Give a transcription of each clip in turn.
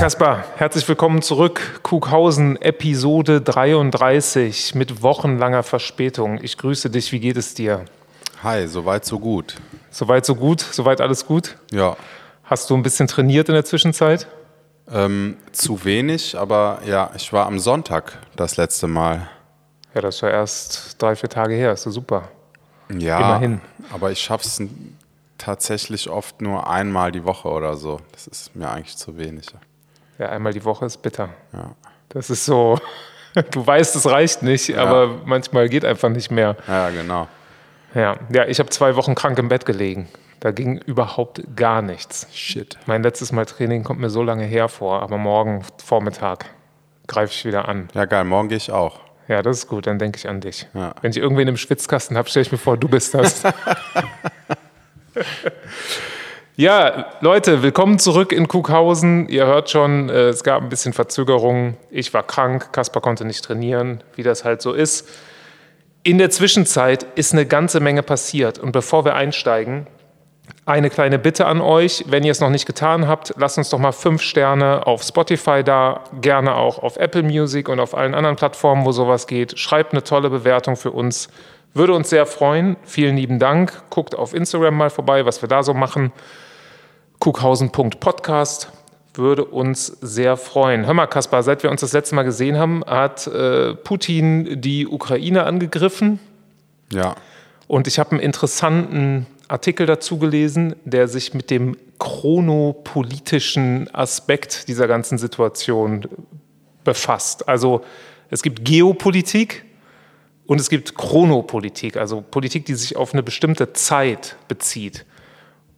Kaspar, herzlich willkommen zurück. Kughausen, Episode 33 mit wochenlanger Verspätung. Ich grüße dich, wie geht es dir? Hi, soweit so gut. Soweit so gut? Soweit alles gut? Ja. Hast du ein bisschen trainiert in der Zwischenzeit? Ähm, zu wenig, aber ja, ich war am Sonntag das letzte Mal. Ja, das ja erst drei, vier Tage her. Ist so super. Ja, Immerhin. aber ich schaff's tatsächlich oft nur einmal die Woche oder so. Das ist mir eigentlich zu wenig. Ja, einmal die Woche ist bitter. Ja, Das ist so, du weißt, es reicht nicht, aber manchmal geht einfach nicht mehr. ja genau. Ja, ja ich habe zwei Wochen krank im Bett gelegen. Da ging überhaupt gar nichts. Shit. Mein letztes Mal Training kommt mir so lange her vor, aber morgen Vormittag greife ich wieder an. Ja, geil, morgen gehe ich auch. Ja, das ist gut, dann denke ich an dich. Ja. Wenn ich irgendwen im Schwitzkasten habe, stelle ich mir vor, du bist das. ja, Leute, willkommen zurück in Kughausen. Ihr hört schon, äh, es gab ein bisschen Verzögerung. Ich war krank, Kaspar konnte nicht trainieren, wie das halt so ist. In der Zwischenzeit ist eine ganze Menge passiert. Und bevor wir einsteigen, eine kleine Bitte an euch, wenn ihr es noch nicht getan habt, lasst uns doch mal fünf Sterne auf Spotify da, gerne auch auf Apple Music und auf allen anderen Plattformen, wo sowas geht. Schreibt eine tolle Bewertung für uns. Würde uns sehr freuen. Vielen lieben Dank. Guckt auf Instagram mal vorbei, was wir da so machen. Kughausen.podcast würde uns sehr freuen. Hör mal, Kaspar, seit wir uns das letzte Mal gesehen haben, hat äh, Putin die Ukraine angegriffen. Ja, Und ich habe einen interessanten Artikel dazu gelesen, der sich mit dem chronopolitischen Aspekt dieser ganzen Situation befasst. Also es gibt Geopolitik und es gibt Chronopolitik, also Politik, die sich auf eine bestimmte Zeit bezieht.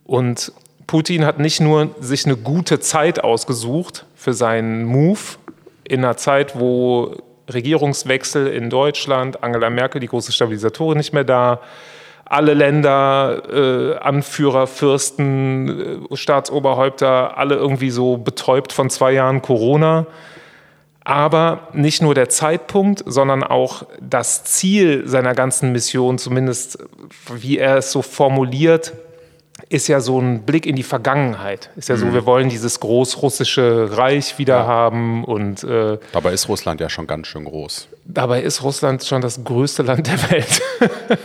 Und Putin hat nicht nur sich eine gute Zeit ausgesucht für seinen Move in einer Zeit, wo Regierungswechsel in Deutschland, Angela Merkel, die große Stabilisatorin, nicht mehr da, alle Länder, äh, Anführer, Fürsten, äh, Staatsoberhäupter, alle irgendwie so betäubt von zwei Jahren Corona. Aber nicht nur der Zeitpunkt, sondern auch das Ziel seiner ganzen Mission, zumindest wie er es so formuliert, ist ja so ein Blick in die Vergangenheit. Ist ja so, wir wollen dieses großrussische Reich wieder haben und äh, dabei ist Russland ja schon ganz schön groß. dabei ist Russland schon das größte Land der Welt.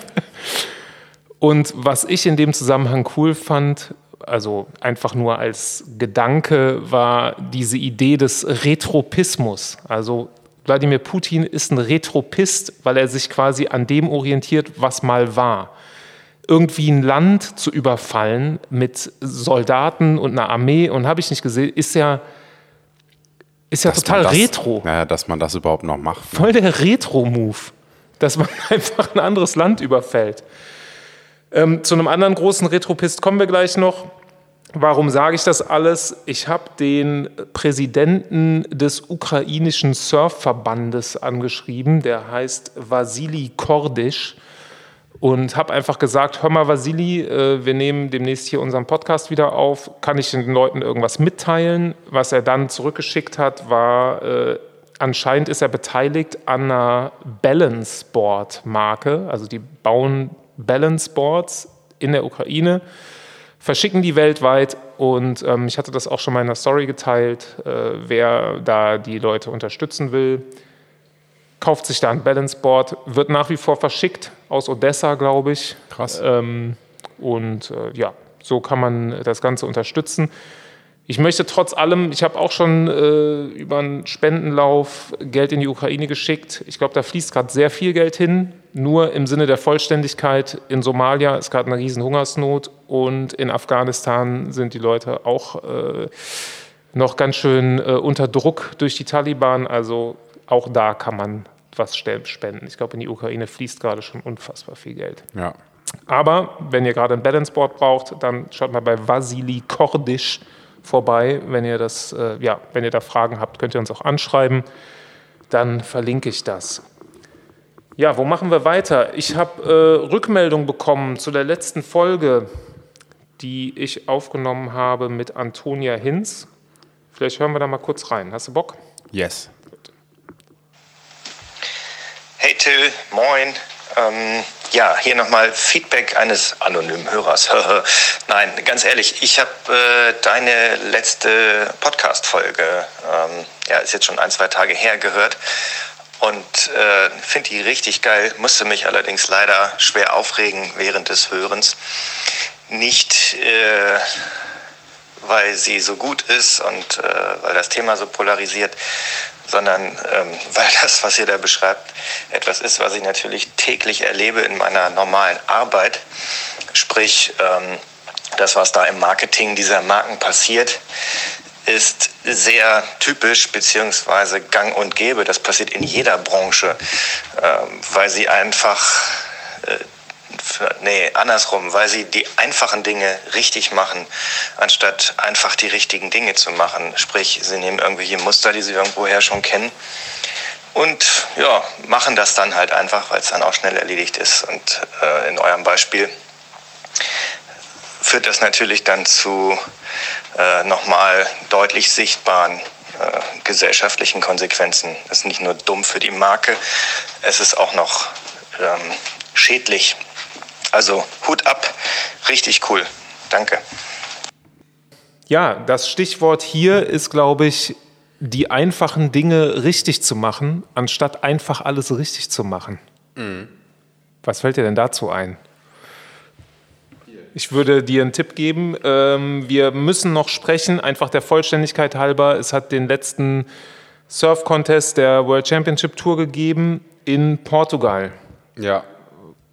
und was ich in dem Zusammenhang cool fand, also einfach nur als Gedanke, war diese Idee des Retropismus. Also Wladimir Putin ist ein Retropist, weil er sich quasi an dem orientiert, was mal war. Irgendwie ein Land zu überfallen mit Soldaten und einer Armee und habe ich nicht gesehen, ist ja, ist ja Dass total das, retro Naja, dass man das überhaupt noch macht. ne? voll der Retro-Move, dass man einfach ein anderes Land überfällt. Ähm, zu einem anderen großen Retropist kommen wir gleich noch. Warum sage ich das alles? Ich habe den Präsidenten des ukrainischen Surfverbandes angeschrieben, der heißt Vasili Kordisch und habe einfach gesagt, hör mal Vasili, äh, wir nehmen demnächst hier unseren Podcast wieder auf, kann ich den Leuten irgendwas mitteilen? Was er dann zurückgeschickt hat, war, äh, anscheinend ist er beteiligt an einer Balance Board Marke, also die bauen Balance Boards in der Ukraine, verschicken die weltweit. Und ähm, ich hatte das auch schon mal in der Story geteilt, äh, wer da die Leute unterstützen will kauft sich da ein Balance Board, wird nach wie vor verschickt aus Odessa, glaube ich. Krass. Ähm, und äh, ja, so kann man das Ganze unterstützen. Ich möchte trotz allem, ich habe auch schon äh, über einen Spendenlauf Geld in die Ukraine geschickt. Ich glaube, da fließt gerade sehr viel Geld hin. Nur im Sinne der Vollständigkeit, in Somalia ist gerade eine riesen Hungersnot und in Afghanistan sind die Leute auch äh, noch ganz schön äh, unter Druck durch die Taliban. Also auch da kann man was spenden. Ich glaube, in die Ukraine fließt gerade schon unfassbar viel Geld. Ja. Aber wenn ihr gerade ein Balance Board braucht, dann schaut mal bei Vasili Kordisch vorbei. Wenn ihr das, äh, ja, wenn ihr da Fragen habt, könnt ihr uns auch anschreiben. Dann verlinke ich das. Ja, wo machen wir weiter? Ich habe äh, Rückmeldung bekommen zu der letzten Folge, die ich aufgenommen habe mit Antonia Hinz. Vielleicht hören wir da mal kurz rein. Hast du Bock? Yes. Hey Till, moin. Ähm, Ja, hier nochmal Feedback eines anonymen Hörers. Nein, ganz ehrlich, ich habe äh, deine letzte Podcast-Folge, ähm, ja, ist jetzt schon ein, zwei Tage her, gehört und äh, finde die richtig geil, musste mich allerdings leider schwer aufregen während des Hörens. Nicht, äh, weil sie so gut ist und äh, weil das Thema so polarisiert, sondern ähm, weil das, was ihr da beschreibt, etwas ist, was ich natürlich täglich erlebe in meiner normalen Arbeit. Sprich, ähm, das, was da im Marketing dieser Marken passiert, ist sehr typisch beziehungsweise gang und gäbe. Das passiert in jeder Branche, ähm, weil sie einfach äh, nee, andersrum, weil sie die einfachen Dinge richtig machen, anstatt einfach die richtigen Dinge zu machen. Sprich, sie nehmen irgendwelche Muster, die sie irgendwoher schon kennen und ja, machen das dann halt einfach, weil es dann auch schnell erledigt ist. Und äh, in eurem Beispiel führt das natürlich dann zu äh, nochmal deutlich sichtbaren äh, gesellschaftlichen Konsequenzen. Das ist nicht nur dumm für die Marke, es ist auch noch ähm, schädlich also Hut ab, richtig cool. Danke. Ja, das Stichwort hier ist, glaube ich, die einfachen Dinge richtig zu machen, anstatt einfach alles richtig zu machen. Mhm. Was fällt dir denn dazu ein? Ich würde dir einen Tipp geben. Ähm, wir müssen noch sprechen, einfach der Vollständigkeit halber. Es hat den letzten Surf-Contest der World Championship Tour gegeben in Portugal. Ja,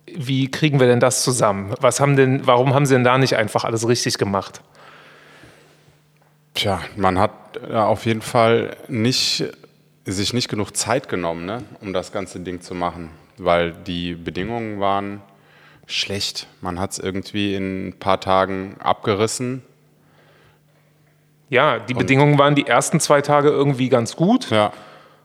wie kriegen wir denn das zusammen? Was haben denn, warum haben Sie denn da nicht einfach alles richtig gemacht? Tja, man hat auf jeden Fall nicht, sich nicht genug Zeit genommen, ne, um das ganze Ding zu machen, weil die Bedingungen waren schlecht. Man hat es irgendwie in ein paar Tagen abgerissen. Ja, die Bedingungen waren die ersten zwei Tage irgendwie ganz gut. Ja.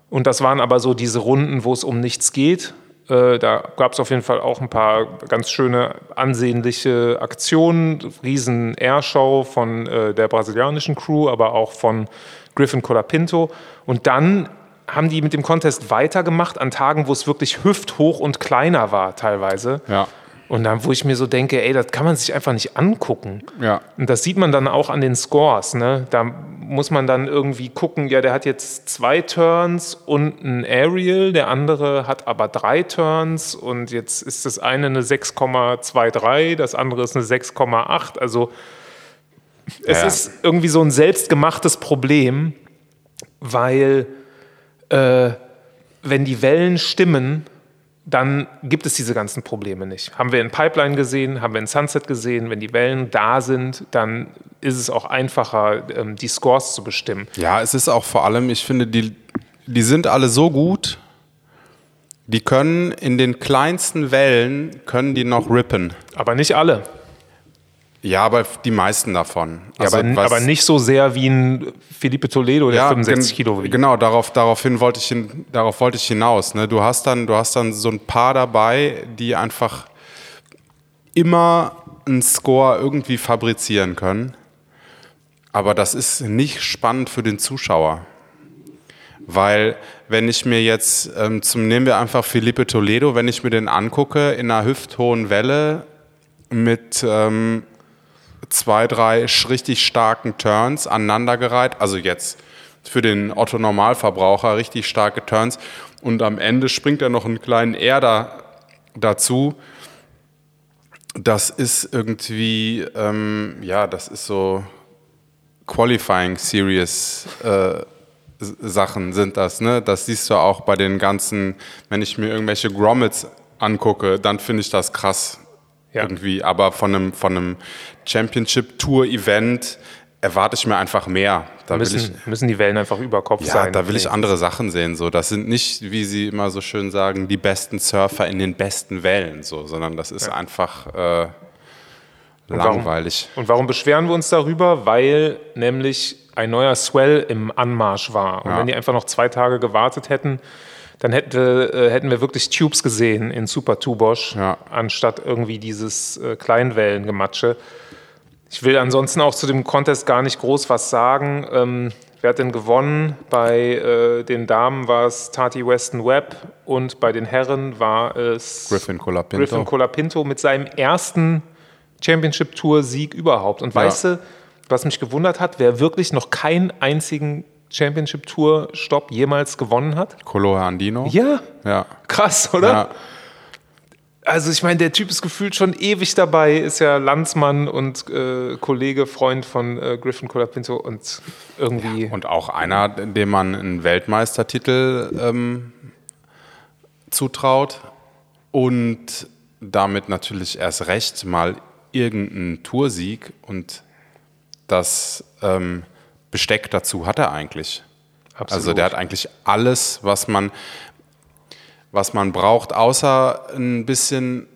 Und das waren aber so diese Runden, wo es um nichts geht. Äh, da gab es auf jeden Fall auch ein paar ganz schöne, ansehnliche Aktionen. Riesen Airshow von äh, der brasilianischen Crew, aber auch von Griffin Colapinto. Und dann haben die mit dem Contest weitergemacht an Tagen, wo es wirklich hüfthoch und kleiner war teilweise. Ja. Und dann, wo ich mir so denke, ey, das kann man sich einfach nicht angucken. Ja. Und das sieht man dann auch an den Scores. Ne? Da muss man dann irgendwie gucken, ja, der hat jetzt zwei Turns und ein Aerial, der andere hat aber drei Turns und jetzt ist das eine eine 6,23, das andere ist eine 6,8. Also es ja. ist irgendwie so ein selbstgemachtes Problem, weil äh, wenn die Wellen stimmen, dann gibt es diese ganzen Probleme nicht. Haben wir in Pipeline gesehen, haben wir in Sunset gesehen, wenn die Wellen da sind, dann ist es auch einfacher, ähm, die Scores zu bestimmen. Ja, es ist auch vor allem, ich finde, die, die sind alle so gut, die können in den kleinsten Wellen, können die noch rippen. Aber nicht alle. Ja, aber die meisten davon. Also aber, aber, nicht so sehr wie ein Felipe Toledo, der ja, 65 Kilo wiegt. Genau, darauf, daraufhin wollte ich, hin, darauf wollte ich hinaus. Ne? Du, hast dann, du hast dann so ein paar dabei, die einfach immer einen Score irgendwie fabrizieren können. Aber das ist nicht spannend für den Zuschauer. Weil, wenn ich mir jetzt, ähm, zum, nehmen wir einfach Felipe Toledo, wenn ich mir den angucke, in einer hüfthohen Welle mit ähm, zwei, drei richtig starken Turns aneinandergereiht. Also jetzt für den Otto Normalverbraucher richtig starke Turns. Und am Ende springt er noch einen kleinen R da, dazu. Das ist irgendwie, ähm, ja, das ist so Qualifying Series äh, Sachen sind das. Ne? Das siehst du auch bei den ganzen, wenn ich mir irgendwelche Grommets angucke, dann finde ich das krass ja. irgendwie. Aber von einem, von einem Championship-Tour-Event erwarte ich mir einfach mehr. Da müssen, ich, müssen die Wellen einfach über Kopf ja, sein. Da will ich andere Sachen sehen. So. Das sind nicht, wie Sie immer so schön sagen, die besten Surfer in den besten Wellen, so, sondern das ist ja. einfach äh, langweilig. Und warum, und warum beschweren wir uns darüber? Weil nämlich ein neuer Swell im Anmarsch war. Und ja. wenn die einfach noch zwei Tage gewartet hätten, dann hätte, äh, hätten wir wirklich Tubes gesehen in Super Tubosch, ja. anstatt irgendwie dieses äh, Kleinwellengematsche. Ich will ansonsten auch zu dem Contest gar nicht groß was sagen. Ähm, Wer hat denn gewonnen? Bei äh, den Damen war es Tati Weston Webb und bei den Herren war es Griffin Colapinto. Griffin Colapinto mit seinem ersten Championship-Tour-Sieg überhaupt. Und Ja. weißt du, was mich gewundert hat, wer wirklich noch keinen einzigen Championship-Tour-Stopp jemals gewonnen hat? Coloha Andino. Ja, Ja. krass, oder? ja. Also ich meine, der Typ ist gefühlt schon ewig dabei, ist ja Landsmann und äh, Kollege, Freund von äh, Griffin Colapinto und irgendwie... Und auch einer, dem man einen Weltmeistertitel ähm, zutraut und damit natürlich erst recht mal irgendeinen Toursieg und das ähm, Besteck dazu hat er eigentlich. Absolut. Also der hat eigentlich alles, was man, was man braucht, außer ein bisschen,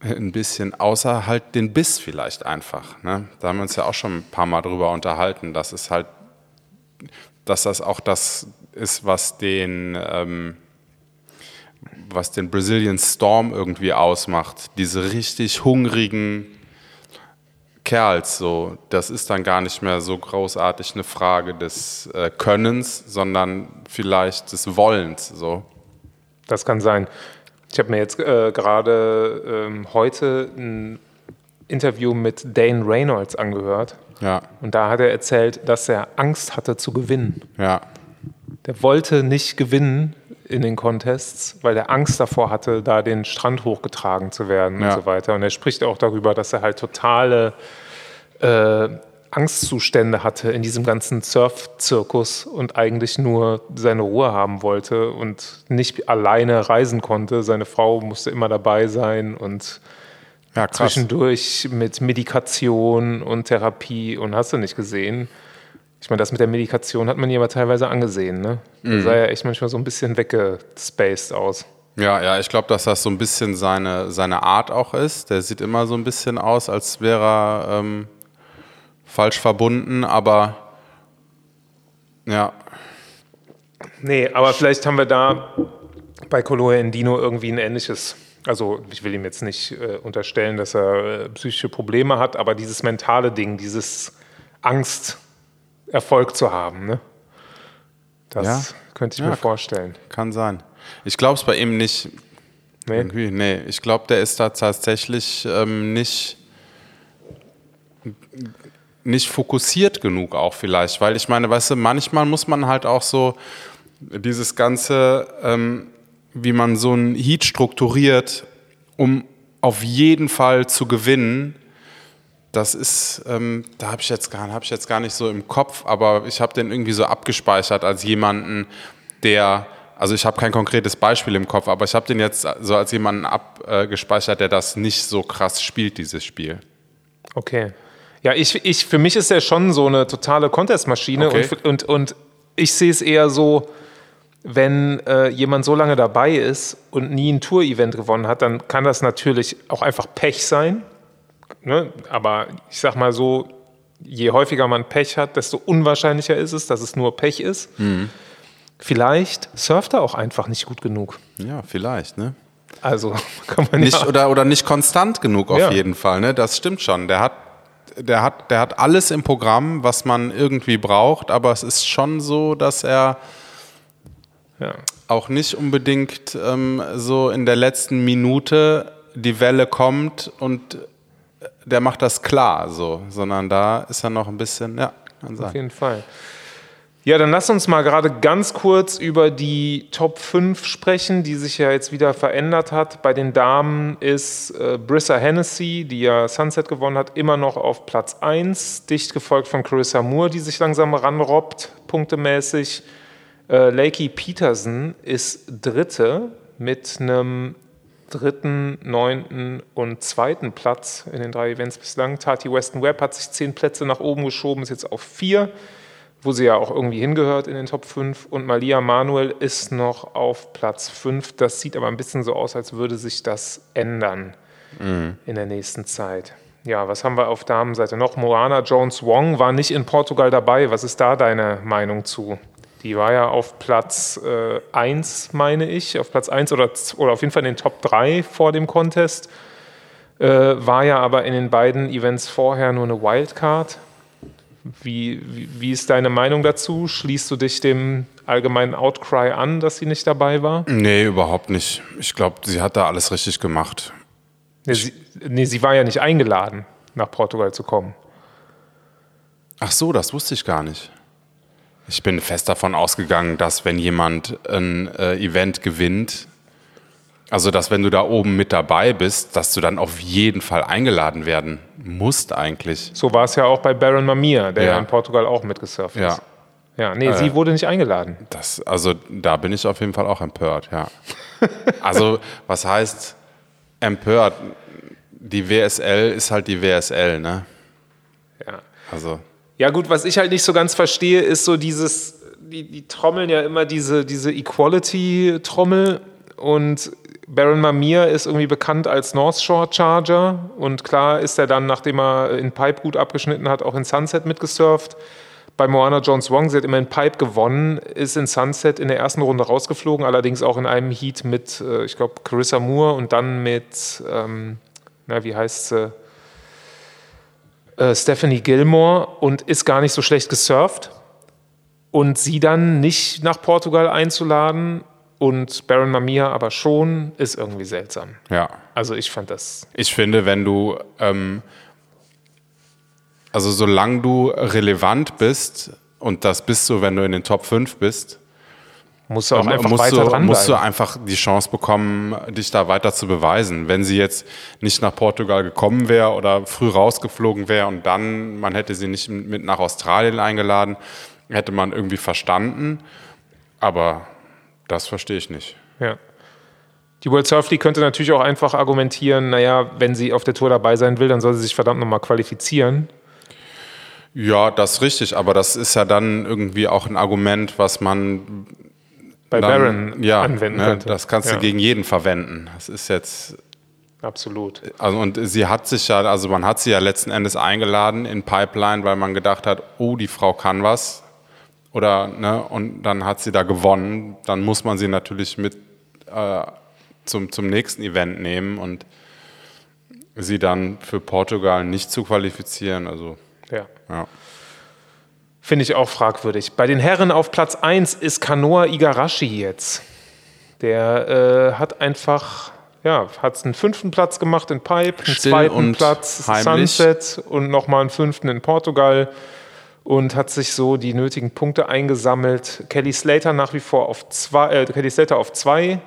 ein bisschen, außer halt den Biss vielleicht einfach. Ne? Da haben wir uns ja auch schon ein paar Mal drüber unterhalten, dass es halt, dass das auch das ist, was den, ähm, was den Brazilian Storm irgendwie ausmacht. Diese richtig hungrigen Kerls, so, das ist dann gar nicht mehr so großartig eine Frage des äh, Könnens, sondern vielleicht des Wollens, so. Das kann sein. Ich habe mir jetzt äh, gerade ähm, heute ein Interview mit Dane Reynolds angehört. Ja, Und da hat er erzählt, dass er Angst hatte zu gewinnen. ja, Der wollte nicht gewinnen in den Contests, weil er Angst davor hatte, da den Strand hochgetragen zu werden Ja. und so weiter. Und er spricht auch darüber, dass er halt totale äh, Angstzustände hatte in diesem ganzen Surf-Zirkus und eigentlich nur seine Ruhe haben wollte und nicht alleine reisen konnte. Seine Frau musste immer dabei sein und ja, zwischendurch mit Medikation und Therapie und hast du nicht gesehen. Ich meine, das mit der Medikation hat man ihr aber teilweise angesehen. Ne? Da sah ja echt manchmal so ein bisschen weggespaced aus. Ja, ja, ich glaube, dass das so ein bisschen seine, seine Art auch ist. Der sieht immer so ein bisschen aus, als wäre er ähm, falsch verbunden, aber ja, Nee, aber vielleicht haben wir da bei Coloa Endino irgendwie ein ähnliches. Also, ich will ihm jetzt nicht äh, unterstellen, dass er äh, psychische Probleme hat, aber dieses mentale Ding, dieses Angst, Erfolg zu haben, ne? Das Ja. könnte ich Ja. mir vorstellen. kann sein. Ich glaube es bei ihm nicht. Nee? Irgendwie, nee, ich glaube, der ist da tatsächlich ähm, nicht, nicht fokussiert genug auch vielleicht, weil ich meine, weißt du, manchmal muss man halt auch so dieses ganze, ähm, wie man so ein Heat strukturiert, um auf jeden Fall zu gewinnen, das ist, ähm, da habe ich, jetzt gar- hab ich jetzt gar nicht so im Kopf, aber ich habe den irgendwie so abgespeichert als jemanden, der, also ich habe kein konkretes Beispiel im Kopf, aber ich habe den jetzt so als jemanden abgespeichert, der das nicht so krass spielt, dieses Spiel. Okay. Ja, ich, ich, für mich ist er schon so eine totale Contest-Maschine Okay. und, und, und ich sehe es eher so, wenn äh, jemand so lange dabei ist und nie ein Tour-Event gewonnen hat, dann kann das natürlich auch einfach Pech sein. Ne? Aber ich sag mal so, je häufiger man Pech hat, desto unwahrscheinlicher ist es, dass es nur Pech ist. Vielleicht surft er auch einfach nicht gut genug. Ja, vielleicht, ne? Also kann man Nicht, ja. oder, oder nicht konstant genug auf Ja. jeden Fall, ne? Das stimmt schon. Der hat, der, hat, der hat alles im Programm, was man irgendwie braucht, aber es ist schon so, dass er Ja. auch nicht unbedingt ähm, so in der letzten Minute die Welle kommt und der macht das klar, so, sondern da ist er noch ein bisschen, ja, kann Auf sein. jeden Fall. Ja, dann lass uns mal gerade ganz kurz über die Top 5 sprechen, die sich ja jetzt wieder verändert hat. Bei den Damen ist äh, Brissa Hennessy, die ja Sunset gewonnen hat, immer noch auf Platz 1, dicht gefolgt von Carissa Moore, die sich langsam ranrobbt, punktemäßig. Äh, Lakey Peterson ist Dritte mit einem dritten, neunten und zweiten Platz in den drei Events bislang. Tati Weston Webb hat sich zehn Plätze nach oben geschoben, ist jetzt auf vier, wo sie ja auch irgendwie hingehört in den Top 5. Und Malia Manuel ist noch auf Platz 5. Das sieht aber ein bisschen so aus, als würde sich das ändern in der nächsten Zeit. Ja, was haben wir auf Damenseite noch? Moana Jones Wong war nicht in Portugal dabei. Was ist da deine Meinung zu? Die war ja auf Platz 1, meine ich, auf Platz 1 oder, oder auf jeden Fall in den Top 3 vor dem Contest. Äh, war ja aber in den beiden Events vorher nur eine Wildcard. Wie, wie, wie ist deine Meinung dazu? Schließt du dich dem allgemeinen Outcry an, dass sie nicht dabei war? Nee, überhaupt nicht. Ich glaube, sie hat da alles richtig gemacht. Nee sie, nee, sie war ja nicht eingeladen, nach Portugal zu kommen. Ach so, das wusste ich gar nicht. Ich bin fest davon ausgegangen, dass wenn jemand ein äh, Event gewinnt, also dass wenn du da oben mit dabei bist, dass du dann auf jeden Fall eingeladen werden musst eigentlich. So war es ja auch bei Baron Mamia, der ja, in Portugal auch mitgesurft ja. ist. Ja, nee, äh, sie wurde nicht eingeladen. Das, also da bin ich auf jeden Fall auch empört, ja. also was heißt empört? Die WSL ist halt die WSL, ne? Ja. Also. Ja, gut, was ich halt nicht so ganz verstehe, ist so dieses, die, die trommeln ja immer diese, diese Equality-Trommel und Baron Mamir ist irgendwie bekannt als North Shore Charger und klar ist er dann, nachdem er in Pipe gut abgeschnitten hat, auch in Sunset mitgesurft. Bei Moana Jones Wong, sie hat immer in Pipe gewonnen, ist in Sunset in der ersten Runde rausgeflogen, allerdings auch in einem Heat mit, äh, ich glaube, Carissa Moore und dann mit, ähm, na, wie heißt sie? Äh, Stephanie Gilmore und ist gar nicht so schlecht gesurft. Und sie dann nicht nach Portugal einzuladen und Baron Mamia aber schon, ist irgendwie seltsam. Ja. Also ich fand das. Ich finde, wenn du, ähm, also solange du relevant bist, und das bist du, wenn du in den Top 5 bist, musst du auch einfach musst weiter du, dranbleiben. musst du einfach die Chance bekommen, dich da weiter zu beweisen. Wenn sie jetzt nicht nach Portugal gekommen wäre oder früh rausgeflogen wäre und dann, man hätte sie nicht mit nach Australien eingeladen, hätte man irgendwie verstanden. Aber das verstehe ich nicht. Ja. Die World Surf League könnte natürlich auch einfach argumentieren, naja, wenn sie auf der Tour dabei sein will, dann soll sie sich verdammt nochmal qualifizieren. Ja, das ist richtig, aber das ist ja dann irgendwie auch ein Argument, was man bei dann, Baron ja, anwenden ne, könnte. Das kannst ja. du gegen jeden verwenden. Das ist jetzt. Absolut. Also und sie hat sich ja, also man hat sie ja letzten Endes eingeladen in Pipeline, weil man gedacht hat, oh, die Frau kann was. Oder, ne, und dann hat sie da gewonnen. Dann muss man sie natürlich mit äh, zum, zum nächsten Event nehmen und sie dann für Portugal nicht zu qualifizieren. Also, ja. ja. Finde ich auch fragwürdig. Bei den Herren auf Platz 1 ist Kanoa Igarashi jetzt. Der äh, hat einfach, ja, hat einen fünften Platz gemacht in Pipe, einen Still zweiten Platz heimlich. Sunset und nochmal einen fünften in Portugal und hat sich so die nötigen Punkte eingesammelt. Kelly Slater nach wie vor auf zwei, äh, Kelly Slater auf zwei,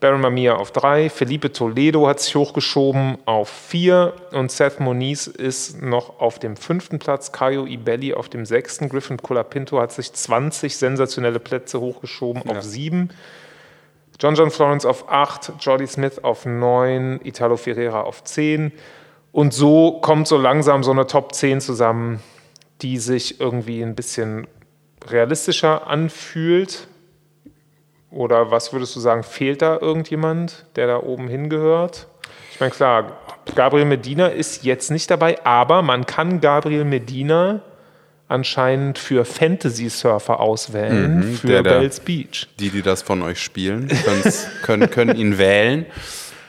Baron Mamiya auf drei, Felipe Toledo hat sich hochgeschoben auf vier und Seth Moniz ist noch auf dem fünften Platz, Caio Ibelli auf dem sechsten, Griffin Colapinto hat sich 20 sensationelle Plätze hochgeschoben Ja. auf sieben, John John Florence auf acht, Jordi Smith auf neun, Italo Ferreira auf zehn und so kommt so langsam so eine Top 10 zusammen, die sich irgendwie ein bisschen realistischer anfühlt. Oder was würdest du sagen, fehlt da irgendjemand, der da oben hingehört? Ich meine, klar, Gabriel Medina ist jetzt nicht dabei, aber man kann Gabriel Medina anscheinend für Fantasy-Surfer auswählen, Mhm, für der Bells Beach. Die, die das von euch spielen, können, können ihn wählen.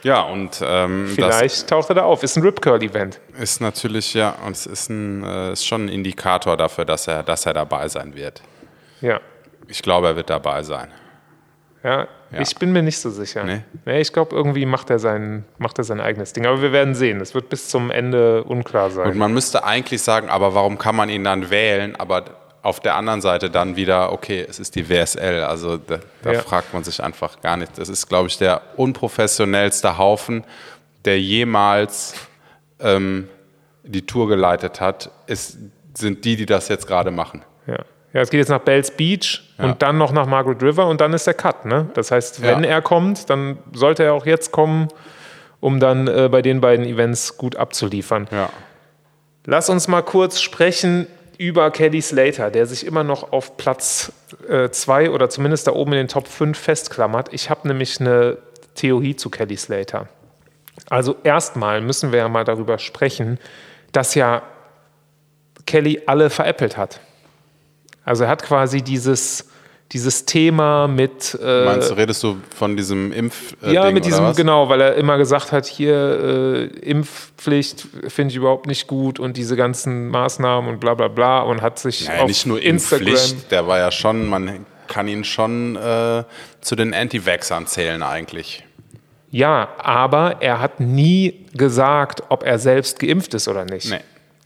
Ja, und ähm, das Vielleicht taucht er da auf. Ist ein Rip Curl-Event. ist natürlich, ja, und es ist, ein, äh, ist schon ein Indikator dafür, dass er, dass er dabei sein wird. Ja. Ich glaube, er wird dabei sein. Ja, Ja. ich bin mir nicht so sicher. Nee? Nee, ich glaube, irgendwie macht er, sein, macht er sein eigenes Ding. Aber wir werden sehen. Es wird bis zum Ende unklar sein. Und man müsste eigentlich sagen, aber warum kann man ihn dann wählen? Aber auf der anderen Seite dann wieder, okay, es ist die WSL. Also da, da Ja. fragt man sich einfach gar nicht. Das ist, glaube ich, der unprofessionellste Haufen, der jemals ähm, die Tour geleitet hat, ist, sind die, die das jetzt gerade machen. Ja. Ja, es geht jetzt nach Bells Beach Ja. und dann noch nach Margaret River und dann ist der Cut. Ne? Das heißt, wenn Ja. er kommt, dann sollte er auch jetzt kommen, um dann äh, bei den beiden Events gut abzuliefern. Ja. Lass uns mal kurz sprechen über Kelly Slater, der sich immer noch auf Platz 2 oder zumindest da oben in den Top 5 festklammert. Ich habe nämlich eine Theorie zu Kelly Slater. Also erstmal müssen wir ja mal darüber sprechen, dass ja Kelly alle veräppelt hat. Also er hat quasi dieses, dieses Thema mit. Äh, Meinst du, redest du von diesem Impf? Äh, ja, Ding, mit diesem, genau, weil er immer gesagt hat, hier äh, Impfpflicht finde ich überhaupt nicht gut und diese ganzen Maßnahmen und bla bla bla und hat sich naja, auf nicht nur Instagram. Impfpflicht, der war ja schon, man kann ihn schon äh, zu den Anti-Vaxxern zählen eigentlich. Ja, aber er hat nie gesagt, ob er selbst geimpft ist oder nicht. Nee.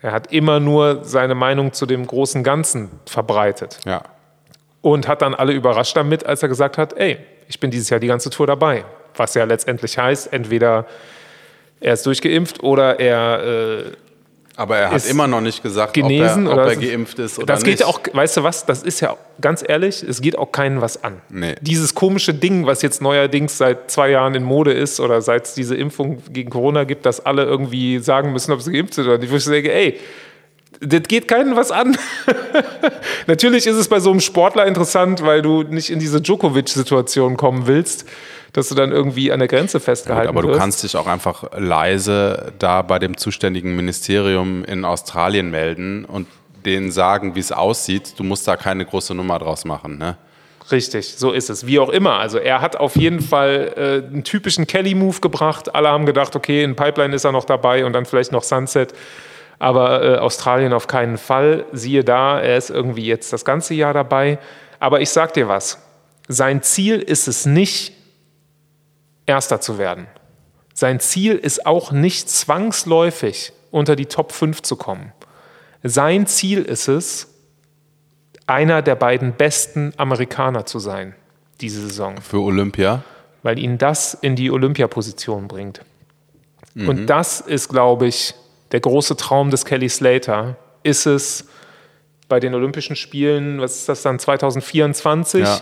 Er hat immer nur seine Meinung zu dem großen Ganzen verbreitet. Ja und hat dann alle überrascht damit, als er gesagt hat, ey, ich bin dieses Jahr die ganze Tour dabei. Was ja letztendlich heißt, entweder er ist durchgeimpft oder er äh, aber er hat immer noch nicht gesagt, genesen, ob, er, ob er geimpft ist oder das nicht. Das geht auch, weißt du was, das ist ja ganz ehrlich, es geht auch keinen was an. Nee. Dieses komische Ding, was jetzt neuerdings seit zwei Jahren in Mode ist oder seit es diese Impfung gegen Corona gibt, dass alle irgendwie sagen müssen, ob sie geimpft sind oder nicht, wo ich sage, ey, das geht keinen was an. Natürlich ist es bei so einem Sportler interessant, weil du nicht in diese Djokovic-Situation kommen willst, dass du dann irgendwie an der Grenze festgehalten Gut, aber wirst. du kannst dich auch einfach leise da bei dem zuständigen Ministerium in Australien melden und denen sagen, wie es aussieht. Du musst da keine große Nummer draus machen, ne? Richtig, so ist es. Wie auch immer. Also er hat auf jeden Fall äh, einen typischen Kelly-Move gebracht. Alle haben gedacht, okay, in Pipeline ist er noch dabei und dann vielleicht noch Sunset aber äh, Australien auf keinen Fall. Siehe da, er ist irgendwie jetzt das ganze Jahr dabei. Aber ich sag dir was, sein Ziel ist es nicht, Erster zu werden. Sein Ziel ist auch nicht zwangsläufig, unter die Top 5 zu kommen. Sein Ziel ist es, einer der beiden besten Amerikaner zu sein, diese Saison. Für Olympia? Weil ihn das in die Olympiaposition bringt. Mhm. Und das ist, glaube ich, der große Traum des Kelly Slater ist es, bei den Olympischen Spielen, was ist das dann, 2024, ja.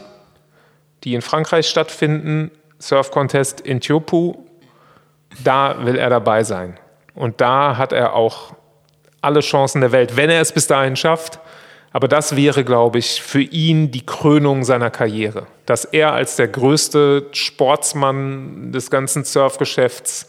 die in Frankreich stattfinden, Surf Contest in Tiopu, da will er dabei sein. Und da hat er auch alle Chancen der Welt, wenn er es bis dahin schafft. Aber das wäre, glaube ich, für ihn die Krönung seiner Karriere. Dass er als der größte Sportsmann des ganzen Surfgeschäfts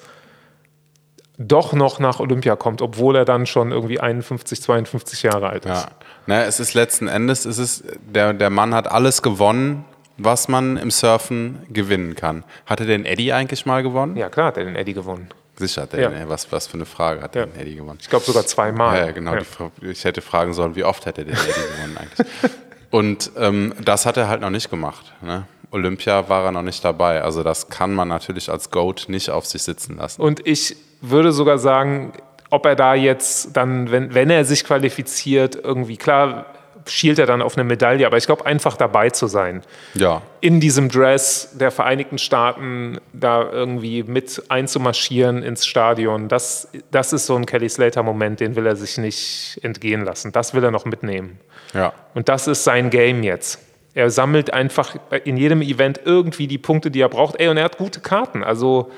doch noch nach Olympia kommt, obwohl er dann schon irgendwie 51, 52 Jahre alt ist. Ja. Naja, es ist letzten Endes, es ist, der, der Mann hat alles gewonnen, was man im Surfen gewinnen kann. Hatte den Eddie eigentlich mal gewonnen? Ja, klar hat er den Eddie gewonnen. Sicher hat er ja. den, was, was für eine Frage hat ja. den Eddie gewonnen? Ich glaube sogar zweimal. Ja, genau. Ja. Die, ich hätte fragen sollen, wie oft hätte der Eddie gewonnen eigentlich. Und ähm, das hat er halt noch nicht gemacht. Ne? Olympia war er noch nicht dabei. Also das kann man natürlich als Goat nicht auf sich sitzen lassen. Und ich würde sogar sagen, ob er da jetzt dann, wenn, wenn er sich qualifiziert, irgendwie klar schielt er dann auf eine Medaille, aber ich glaube, einfach dabei zu sein. Ja. In diesem Dress der Vereinigten Staaten da irgendwie mit einzumarschieren ins Stadion, das, das ist so ein Kelly Slater-Moment, den will er sich nicht entgehen lassen. Das will er noch mitnehmen. Ja. Und das ist sein Game jetzt. Er sammelt einfach in jedem Event irgendwie die Punkte, die er braucht. Ey, und er hat gute Karten. Also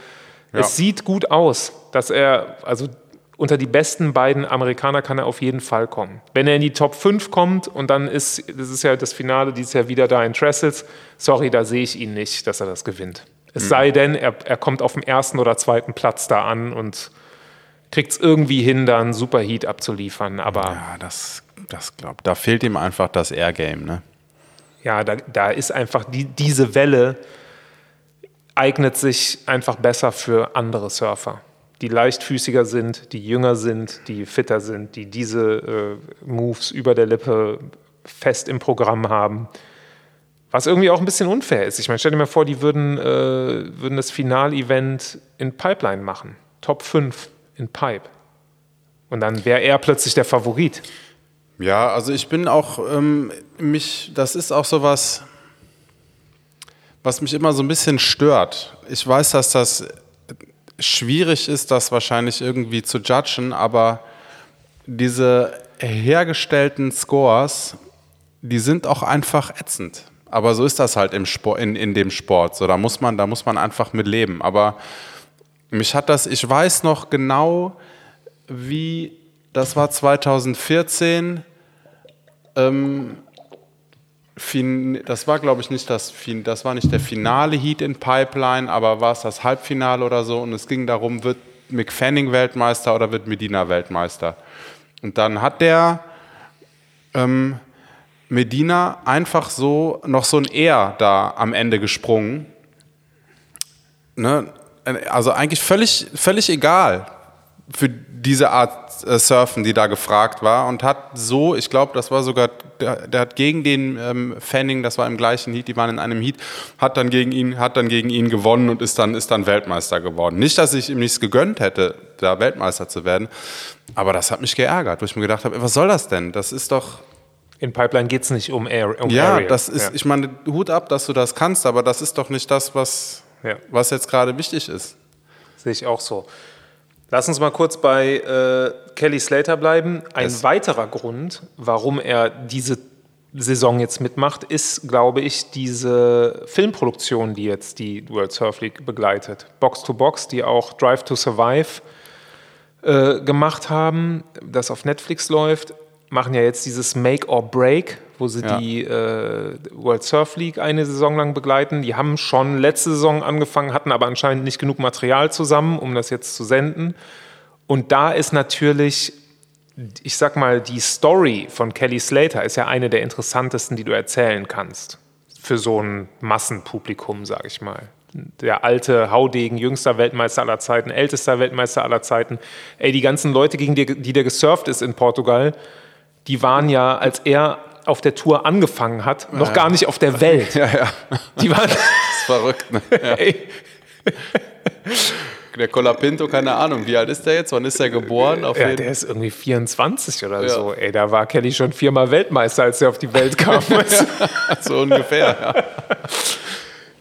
ja. es sieht gut aus, dass er, also unter die besten beiden Amerikaner kann er auf jeden Fall kommen. Wenn er in die Top 5 kommt und dann ist, das ist ja das Finale dieses Jahr wieder da in Trestles, sorry, da sehe ich ihn nicht, dass er das gewinnt. Es mhm. sei denn, er, er kommt auf dem ersten oder zweiten Platz da an und kriegt es irgendwie hin, da einen Superheat abzuliefern. Aber ja, das, das glaube da fehlt ihm einfach das Air-Game, ne? Ja, da, da ist einfach die, diese Welle eignet sich einfach besser für andere Surfer, die leichtfüßiger sind, die jünger sind, die fitter sind, die diese äh, Moves über der Lippe fest im Programm haben. Was irgendwie auch ein bisschen unfair ist. Ich meine, stell dir mal vor, die würden, äh, würden das Finalevent in Pipeline machen. Top 5 in Pipe. Und dann wäre er plötzlich der Favorit. Ja, also ich bin auch, ähm, mich, das ist auch so was, was mich immer so ein bisschen stört. Ich weiß, dass das schwierig ist, das wahrscheinlich irgendwie zu judgen, aber diese hergestellten Scores, die sind auch einfach ätzend. Aber so ist das halt im Sport, in, in dem Sport. So, da muss man, da muss man einfach mit leben. Aber mich hat das, ich weiß noch genau, wie, das war 2014, ähm, das war, glaube ich, nicht das, das war nicht der finale Heat in Pipeline, aber war es das Halbfinale oder so und es ging darum, wird McFanning Weltmeister oder wird Medina Weltmeister. Und dann hat der ähm, Medina einfach so noch so ein Er da am Ende gesprungen. Ne? Also eigentlich völlig, völlig egal für diese Art äh, Surfen, die da gefragt war und hat so, ich glaube, das war sogar, der, der, hat gegen den ähm, Fanning, das war im gleichen Heat, die waren in einem Heat, hat dann gegen ihn, hat dann gegen ihn gewonnen und ist dann, ist dann Weltmeister geworden. Nicht, dass ich ihm nichts gegönnt hätte, da Weltmeister zu werden, aber das hat mich geärgert, wo ich mir gedacht habe, was soll das denn? Das ist doch, in Pipeline geht es nicht um, Air, um ja, Area. das ist, Ja. ich meine, Hut ab, dass du das kannst, aber das ist doch nicht das, was, Ja. was jetzt gerade wichtig ist. Sehe ich auch so. Lass uns mal kurz bei äh, Kelly Slater bleiben. Ein Es- weiterer Grund, warum er diese Saison jetzt mitmacht, ist, glaube ich, diese Filmproduktion, die jetzt die World Surf League begleitet. Box to Box, die auch Drive to Survive äh, gemacht haben, das auf Netflix läuft, machen ja jetzt dieses Make or Break, wo sie Ja. die äh, World Surf League eine Saison lang begleiten. Die haben schon letzte Saison angefangen, hatten aber anscheinend nicht genug Material zusammen, um das jetzt zu senden. Und da ist natürlich, ich sag mal, die Story von Kelly Slater ist ja eine der interessantesten, die du erzählen kannst. Für so ein Massenpublikum, sag ich mal. Der alte Haudegen, jüngster Weltmeister aller Zeiten, ältester Weltmeister aller Zeiten. Ey, die ganzen Leute, gegen die, die der gesurft ist in Portugal, die waren ja, als er auf der Tour angefangen hat, noch gar nicht auf der Welt. Ja, ja. Die waren, Das ist verrückt, ne? ey, Der Colapinto, keine Ahnung, wie alt ist der jetzt? Wann ist er geboren? Auf Ja, der ist irgendwie 24 oder Ja. so. Ey, da war Kelly schon viermal Weltmeister, als er auf die Welt kam. so ungefähr. Ja.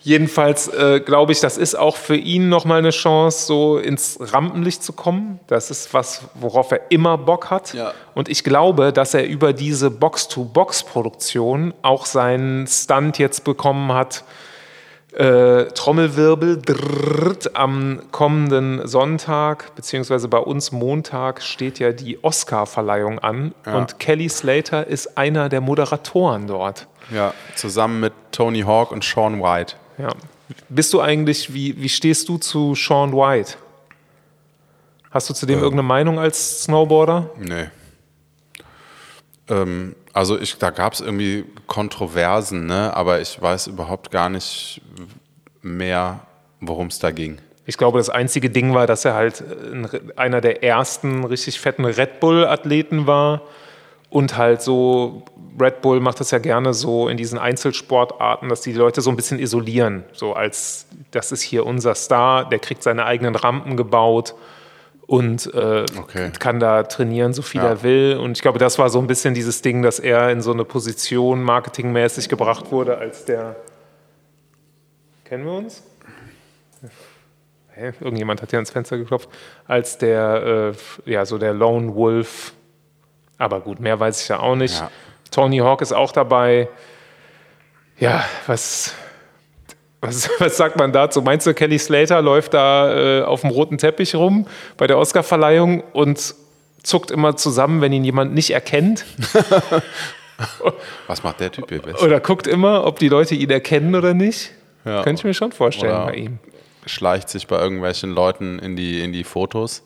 Jedenfalls äh, glaube ich, das ist auch für ihn nochmal eine Chance, so ins Rampenlicht zu kommen. Das ist was, worauf er immer Bock hat. Ja. Und ich glaube, dass er über diese Box-to-Box-Produktion auch seinen Stunt jetzt bekommen hat. Äh, Trommelwirbel drrrt, am kommenden Sonntag, beziehungsweise bei uns Montag, steht ja die Oscar-Verleihung an. Und Kelly Slater ist einer der Moderatoren dort. ja, zusammen mit Tony Hawk und Sean White. Ja. Bist du eigentlich, wie, wie stehst du zu Sean White? Hast du zu dem irgendeine Meinung als Snowboarder? Nee. Ähm, also ich, da gab es irgendwie Kontroversen, ne? aber ich weiß überhaupt gar nicht mehr, worum es da ging. Ich glaube, das einzige Ding war, dass er halt ein, einer der ersten richtig fetten Red Bull-Athleten war und halt so, Red Bull macht das ja gerne so in diesen Einzelsportarten, dass die Leute so ein bisschen isolieren. So als, das ist hier unser Star, der kriegt seine eigenen Rampen gebaut und äh, Okay. kann da trainieren, so viel Ja. er will. Und ich glaube, das war so ein bisschen dieses Ding, dass er in so eine Position marketingmäßig gebracht wurde, als der. Kennen wir uns? Hä? Irgendjemand hat hier ans Fenster geklopft. Als der, äh, ja, so der Lone Wolf. Aber gut, mehr weiß ich ja auch nicht. Ja. Tony Hawk ist auch dabei. Ja, was, was, was sagt man dazu? Meinst du, Kelly Slater läuft da äh, auf dem roten Teppich rum bei der Oscarverleihung und zuckt immer zusammen, wenn ihn jemand nicht erkennt? Was macht der Typ hier jetzt? Oder guckt immer, ob die Leute ihn erkennen oder nicht? Ja. Könnte ich mir schon vorstellen Oder bei ihm. schleicht sich bei irgendwelchen Leuten in die, in die Fotos.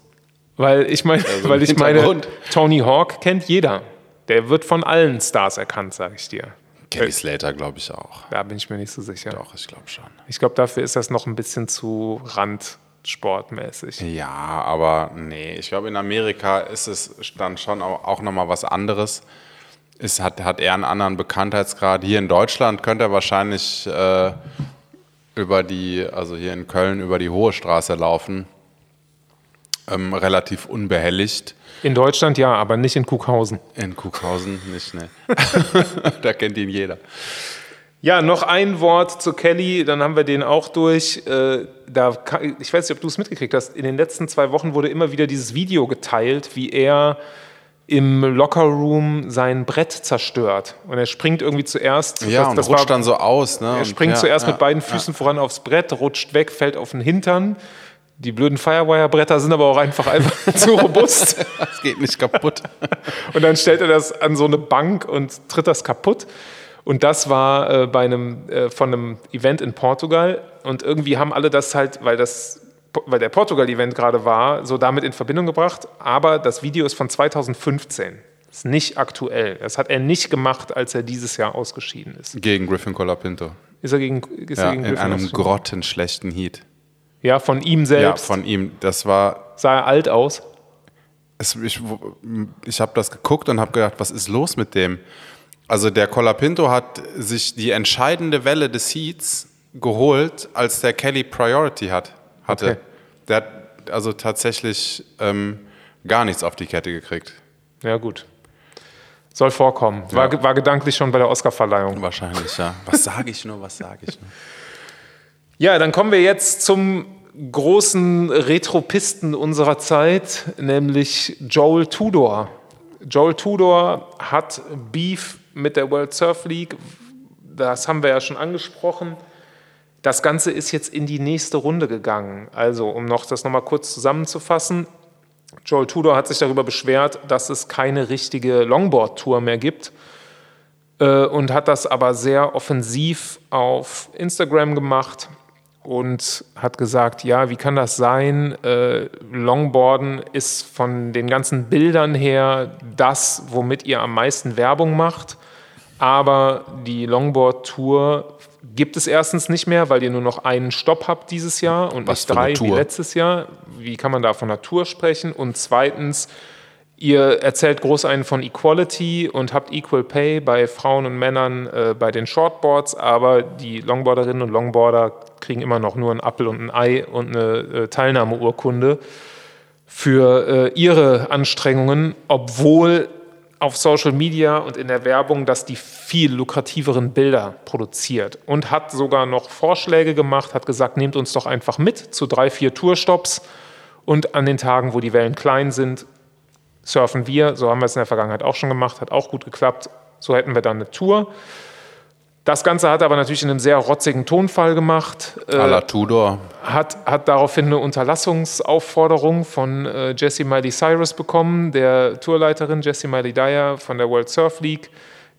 Weil ich meine, Also weil ich meine. Tony Hawk kennt jeder. Der wird von allen Stars erkannt, sage ich dir. Kelly Slater glaube ich auch. Da bin ich mir nicht so sicher. Doch, ich glaube schon. Ich glaube, dafür ist das noch ein bisschen zu randsportmäßig. Ja, aber nee, ich glaube, in Amerika ist es dann schon auch, nochmal was anderes. Es hat, hat eher einen anderen Bekanntheitsgrad. Hier in Deutschland könnte er wahrscheinlich äh, über die, also hier in Köln über die Hohe Straße laufen. Ähm, relativ unbehelligt. In Deutschland ja, aber nicht in Kuckhausen. In Cuxhausen nicht, ne. da kennt ihn jeder. Ja, noch ein Wort zu Kelly, dann haben wir den auch durch. Äh, da, ich weiß nicht, ob du es mitgekriegt hast. In den letzten zwei Wochen wurde immer wieder dieses Video geteilt, wie er im Lockerroom sein Brett zerstört. Und er springt irgendwie zuerst. Ja, und rutscht war- dann so aus. Ne? Er springt ja, zuerst ja, mit beiden Füßen voran aufs Brett, rutscht weg, fällt auf den Hintern. Die blöden Firewire-Bretter sind aber auch einfach, einfach zu robust. Es geht nicht kaputt. Und dann stellt er das an so eine Bank und tritt das kaputt. Und das war äh, bei einem, äh, von einem Event in Portugal. Und irgendwie haben alle das halt, weil, das, weil der Portugal-Event gerade war, so damit in Verbindung gebracht. Aber das Video ist von 2015. Ist nicht aktuell. Das hat er nicht gemacht, als er dieses Jahr ausgeschieden ist. Gegen Griffin Colapinto. Ist er gegen, ist Ja, er gegen in Griffin einem grottenschlechten Heat. Ja, von ihm Ja, selbst. von ihm. Das war Sah er alt aus? es, ich ich habe das geguckt und habe gedacht, was ist los mit dem? Also der Colapinto hat sich die entscheidende Welle des Heats geholt, als der Kelly Priority hat, hatte. Okay. Der hat also tatsächlich ähm, gar nichts auf die Kette gekriegt. Ja, gut. Soll vorkommen. War, Ja. war gedanklich schon bei der Oscarverleihung. Wahrscheinlich, ja. Was sage ich nur, was sage ich nur? Ja, dann kommen wir jetzt zum großen Retropisten unserer Zeit, nämlich Joel Tudor. Joel Tudor hat Beef mit der World Surf League. Das haben wir ja schon angesprochen. Das Ganze ist jetzt in die nächste Runde gegangen. Also, um noch das nochmal kurz zusammenzufassen. Joel Tudor hat sich darüber beschwert, dass es keine richtige Longboard-Tour mehr gibt äh, und hat das aber sehr offensiv auf Instagram gemacht und hat gesagt, ja, wie kann das sein? Äh, Longboarden ist von den ganzen Bildern her das, womit ihr am meisten Werbung macht. Aber die Longboard-Tour gibt es erstens nicht mehr, weil ihr nur noch einen Stopp habt dieses Jahr und Was nicht drei wie letztes Jahr. Wie kann man da von einer Tour sprechen? Und zweitens, Ihr erzählt groß einen von Equality und habt Equal Pay bei Frauen und Männern äh, bei den Shortboards, aber die Longboarderinnen und Longboarder kriegen immer noch nur ein Apfel und ein Ei und eine äh, Teilnahmeurkunde für äh, ihre Anstrengungen, obwohl auf Social Media und in der Werbung das die viel lukrativeren Bilder produziert und hat sogar noch Vorschläge gemacht, hat gesagt, nehmt uns doch einfach mit zu drei, vier Tourstops und an den Tagen, wo die Wellen klein sind, surfen wir. So haben wir es in der Vergangenheit auch schon gemacht, hat auch gut geklappt. So hätten wir dann eine Tour. Das Ganze hat er aber natürlich in einem sehr rotzigen Tonfall gemacht. Äh, A la Tudor. hat, hat daraufhin eine Unterlassungsaufforderung von äh, Jessie Miley Cyrus bekommen, der Tourleiterin Jessie Miley Dyer von der World Surf League,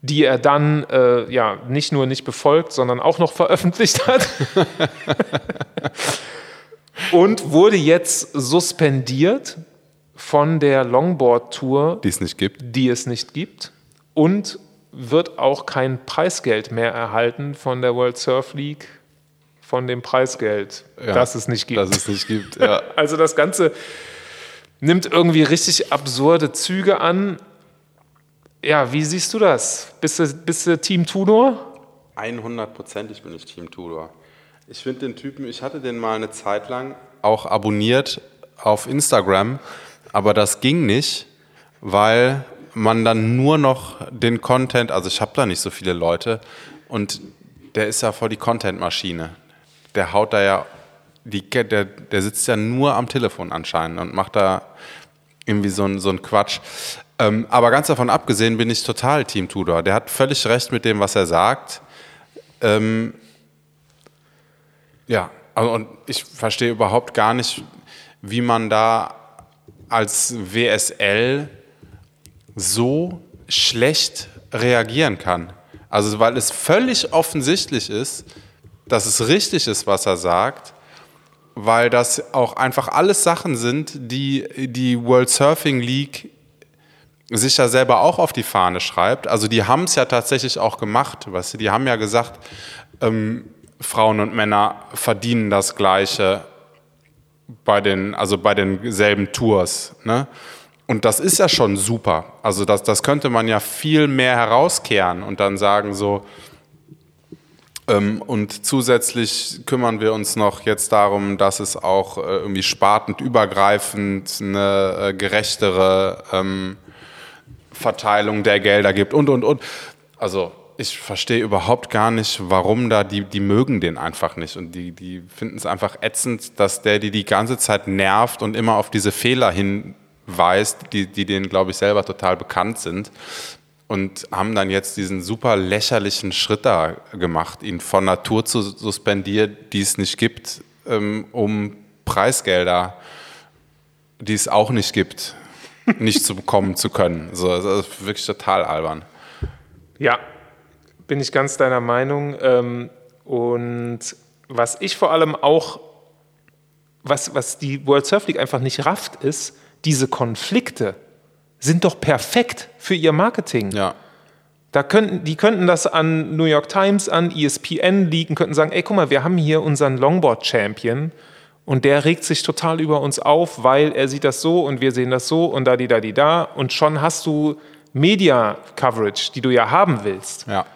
die er dann äh, ja, nicht nur nicht befolgt, sondern auch noch veröffentlicht hat. Und wurde jetzt suspendiert von der Longboard-Tour Die es nicht gibt. die es nicht gibt und wird auch kein Preisgeld mehr erhalten von der World Surf League, von dem Preisgeld, Ja, das es nicht gibt. Das es nicht gibt, ja. also das Ganze nimmt irgendwie richtig absurde Züge an. Ja, wie siehst du das? Bist du, bist du Team Tudor? 100%ig bin ich Team Tudor. Ich finde den Typen, ich hatte den mal eine Zeit lang auch abonniert auf Instagram, aber das ging nicht, weil man dann nur noch den Content, also ich habe da nicht so viele Leute und der ist ja voll die Content-Maschine. Der haut da ja, die, der, der sitzt ja nur am Telefon anscheinend und macht da irgendwie so ein, so ein Quatsch. Ähm, aber ganz davon abgesehen bin ich total Team Tudor. Der hat völlig recht mit dem, was er sagt. Ähm, ja, also und ich verstehe überhaupt gar nicht, wie man da als WSL so schlecht reagieren kann. Also weil es völlig offensichtlich ist, dass es richtig ist, was er sagt, weil das auch einfach alles Sachen sind, die die World Surfing League sich ja selber auch auf die Fahne schreibt. Also die haben es ja tatsächlich auch gemacht. Weißt du? Die haben ja gesagt, ähm, Frauen und Männer verdienen das Gleiche bei den, also bei denselben Tours. Ne? Und das ist ja schon super. Also das, das könnte man ja viel mehr herauskehren und dann sagen so, ähm, und zusätzlich kümmern wir uns noch jetzt darum, dass es auch äh, irgendwie spartend übergreifend eine äh, gerechtere ähm, Verteilung der Gelder gibt und, und, und. Also ich verstehe überhaupt gar nicht, warum da, die, die mögen den einfach nicht und die, die finden es einfach ätzend, dass der die die ganze Zeit nervt und immer auf diese Fehler hinweist, die, die denen, glaube ich, selber total bekannt sind und haben dann jetzt diesen super lächerlichen Schritt da gemacht, ihn von Natur zu suspendieren, die es nicht gibt, ähm, um Preisgelder, die es auch nicht gibt, nicht zu bekommen zu können. So, das ist wirklich total albern. Ja, bin ich ganz deiner Meinung. Ähm, und was ich vor allem auch, was, was die World Surf League einfach nicht rafft, ist diese Konflikte. sind doch perfekt für ihr Marketing. Ja. Da könnten, die könnten das an New York Times, an ESPN liegen, könnten sagen, ey, guck mal, wir haben hier unseren Longboard-Champion und der regt sich total über uns auf, weil er sieht das so und wir sehen das so und da, die, da, die, da. Und schon hast du Media-Coverage, die du ja haben willst. Ja.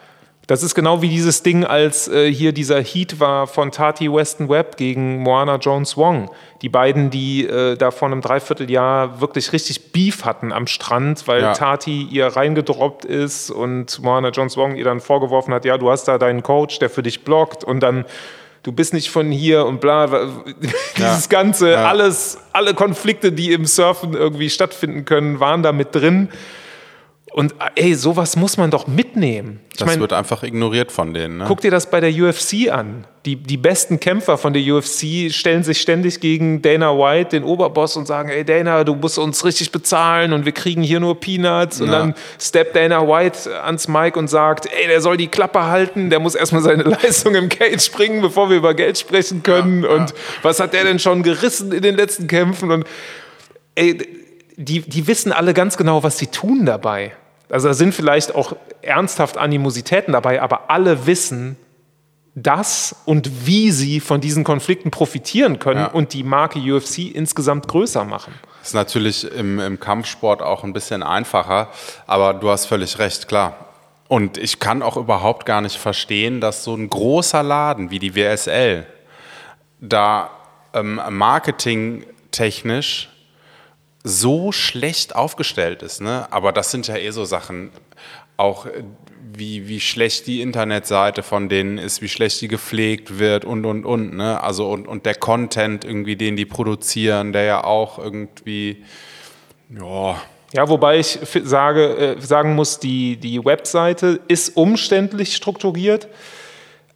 Das ist genau wie dieses Ding, als äh, hier dieser Heat war von Tati Weston Webb gegen Moana Jones Wong. Die beiden, die äh, da vor einem Dreivierteljahr wirklich richtig Beef hatten am Strand, weil Ja. Tati ihr reingedroppt ist und Moana Jones Wong ihr dann vorgeworfen hat, ja, du hast da deinen Coach, der für dich blockt und dann du bist nicht von hier und bla. Dieses ganze, Ja. alles, alle Konflikte, die im Surfen irgendwie stattfinden können, waren da mit drin. Und ey, sowas muss man doch mitnehmen. Ich Das mein, wird einfach ignoriert von denen. Ne? Guck dir das bei der UFC an. Die, die besten Kämpfer von der UFC stellen sich ständig gegen Dana White, den Oberboss, und sagen, ey Dana, du musst uns richtig bezahlen und wir kriegen hier nur Peanuts. Und Ja. dann steppt Dana White ans Mic und sagt, ey, der soll die Klappe halten, der muss erstmal seine Leistung im Cage bringen, bevor wir über Geld sprechen können. Und was hat der denn schon gerissen in den letzten Kämpfen? Und ey, die, die wissen alle ganz genau, was sie tun dabei. Also da sind vielleicht auch ernsthaft Animositäten dabei, aber alle wissen das und wie sie von diesen Konflikten profitieren können Ja. und die Marke UFC insgesamt größer machen. Das ist natürlich im, im Kampfsport auch ein bisschen einfacher, aber du hast völlig recht, klar. Und ich kann auch überhaupt gar nicht verstehen, dass so ein großer Laden wie die WSL da ähm, marketingtechnisch so schlecht aufgestellt ist. Ne? Aber das sind ja eh so Sachen, auch äh, wie, wie schlecht die Internetseite von denen ist, wie schlecht die gepflegt wird und, und, und. Ne? Also und, und der Content irgendwie, den die produzieren, der ja auch irgendwie, ja, Ja, wobei ich sage, äh, sagen muss, die, die Webseite ist umständlich strukturiert,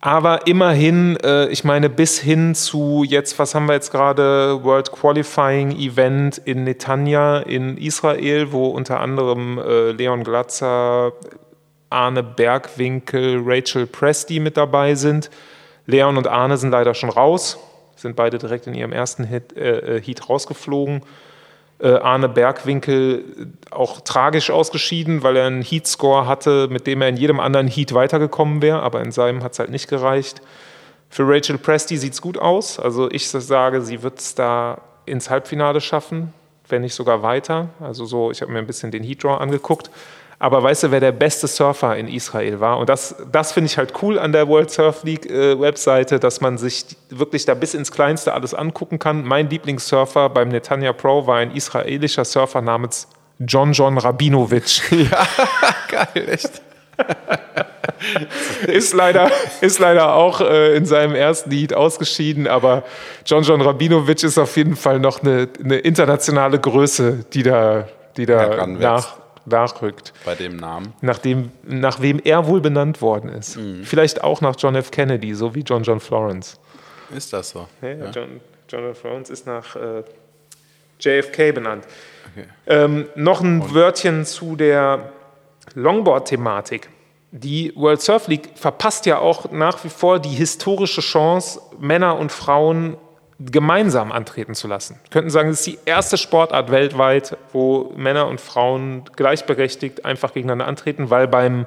aber immerhin, äh, ich meine, bis hin zu jetzt, was haben wir jetzt gerade, World Qualifying Event in Netanya in Israel, wo unter anderem äh, Leon Glatzer, Arne Bergwinkel, Rachel Presti mit dabei sind. Leon und Arne sind leider schon raus, sind beide direkt in ihrem ersten Hit, äh, äh, Heat rausgeflogen. Äh, Arne Bergwinkel auch tragisch ausgeschieden, weil er einen Heat-Score hatte, mit dem er in jedem anderen Heat weitergekommen wäre, aber in seinem hat es halt nicht gereicht. Für Rachel Presti sieht es gut aus. Also ich sage, sie wird es da ins Halbfinale schaffen, wenn nicht sogar weiter. Also so, ich habe mir ein bisschen den Heat-Draw angeguckt. Aber weißt du, wer der beste Surfer in Israel war? Und das, das finde ich halt cool an der World Surf League äh, Webseite, dass man sich wirklich da bis ins Kleinste alles angucken kann. Mein Lieblingssurfer beim Netanya Pro war ein israelischer Surfer namens John John Rabinovic. geil, echt. ist, leider, ist leider auch äh, in seinem ersten Heat ausgeschieden, aber John John Rabinovic ist auf jeden Fall noch eine, eine internationale Größe, die da, die da nach, nachrückt. Bei dem Namen. Nach, dem, nach wem er wohl benannt worden ist. Vielleicht auch nach John F. Kennedy, so wie John John Florence. Ist das so? Ja, ja. John, John F. Florence ist nach äh, JFK benannt. Ähm, noch ein Wörtchen zu der Longboard-Thematik. Die World Surf League verpasst ja auch nach wie vor die historische Chance, Männer und Frauen gemeinsam antreten zu lassen. Wir könnten sagen, es ist die erste Sportart weltweit, wo Männer und Frauen gleichberechtigt einfach gegeneinander antreten, weil beim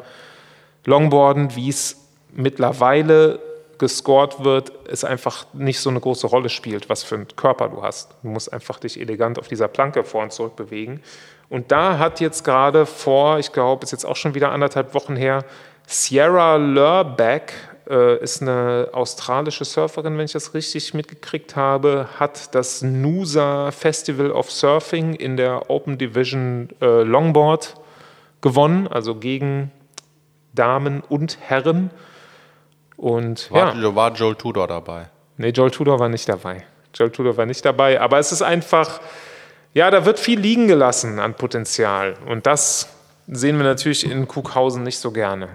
Longboarden, wie es mittlerweile gescored wird, es einfach nicht so eine große Rolle spielt, was für einen Körper du hast. Du musst einfach dich elegant auf dieser Planke vor und zurück bewegen. Und da hat jetzt gerade vor, ich glaube, ist jetzt auch schon wieder anderthalb Wochen her, Sierra Lurbeck, äh, ist eine australische Surferin, wenn ich das richtig mitgekriegt habe, hat das Nusa Festival of Surfing in der Open Division äh, Longboard gewonnen, also gegen Damen und Herren. Und War, ja, war Joel Tudor dabei? nee, Joel Tudor war nicht dabei. Joel Tudor war nicht dabei, aber es ist einfach, ja, da wird viel liegen gelassen an Potenzial. Und das sehen wir natürlich in Kuckhausen nicht so gerne.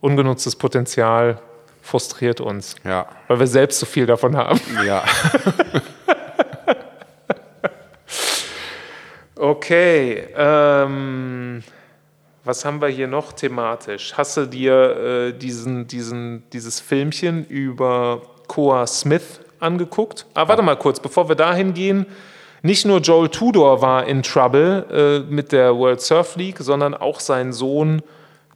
Ungenutztes Potenzial frustriert uns, Ja. weil wir selbst so viel davon haben. Ja. Okay, ähm, was haben wir hier noch thematisch? Hast du dir äh, diesen, diesen, dieses Filmchen über Koa Smith angeguckt? Ah, warte mal kurz, bevor wir dahin gehen. Nicht nur Joel Tudor war in Trouble äh, mit der World Surf League, sondern auch sein Sohn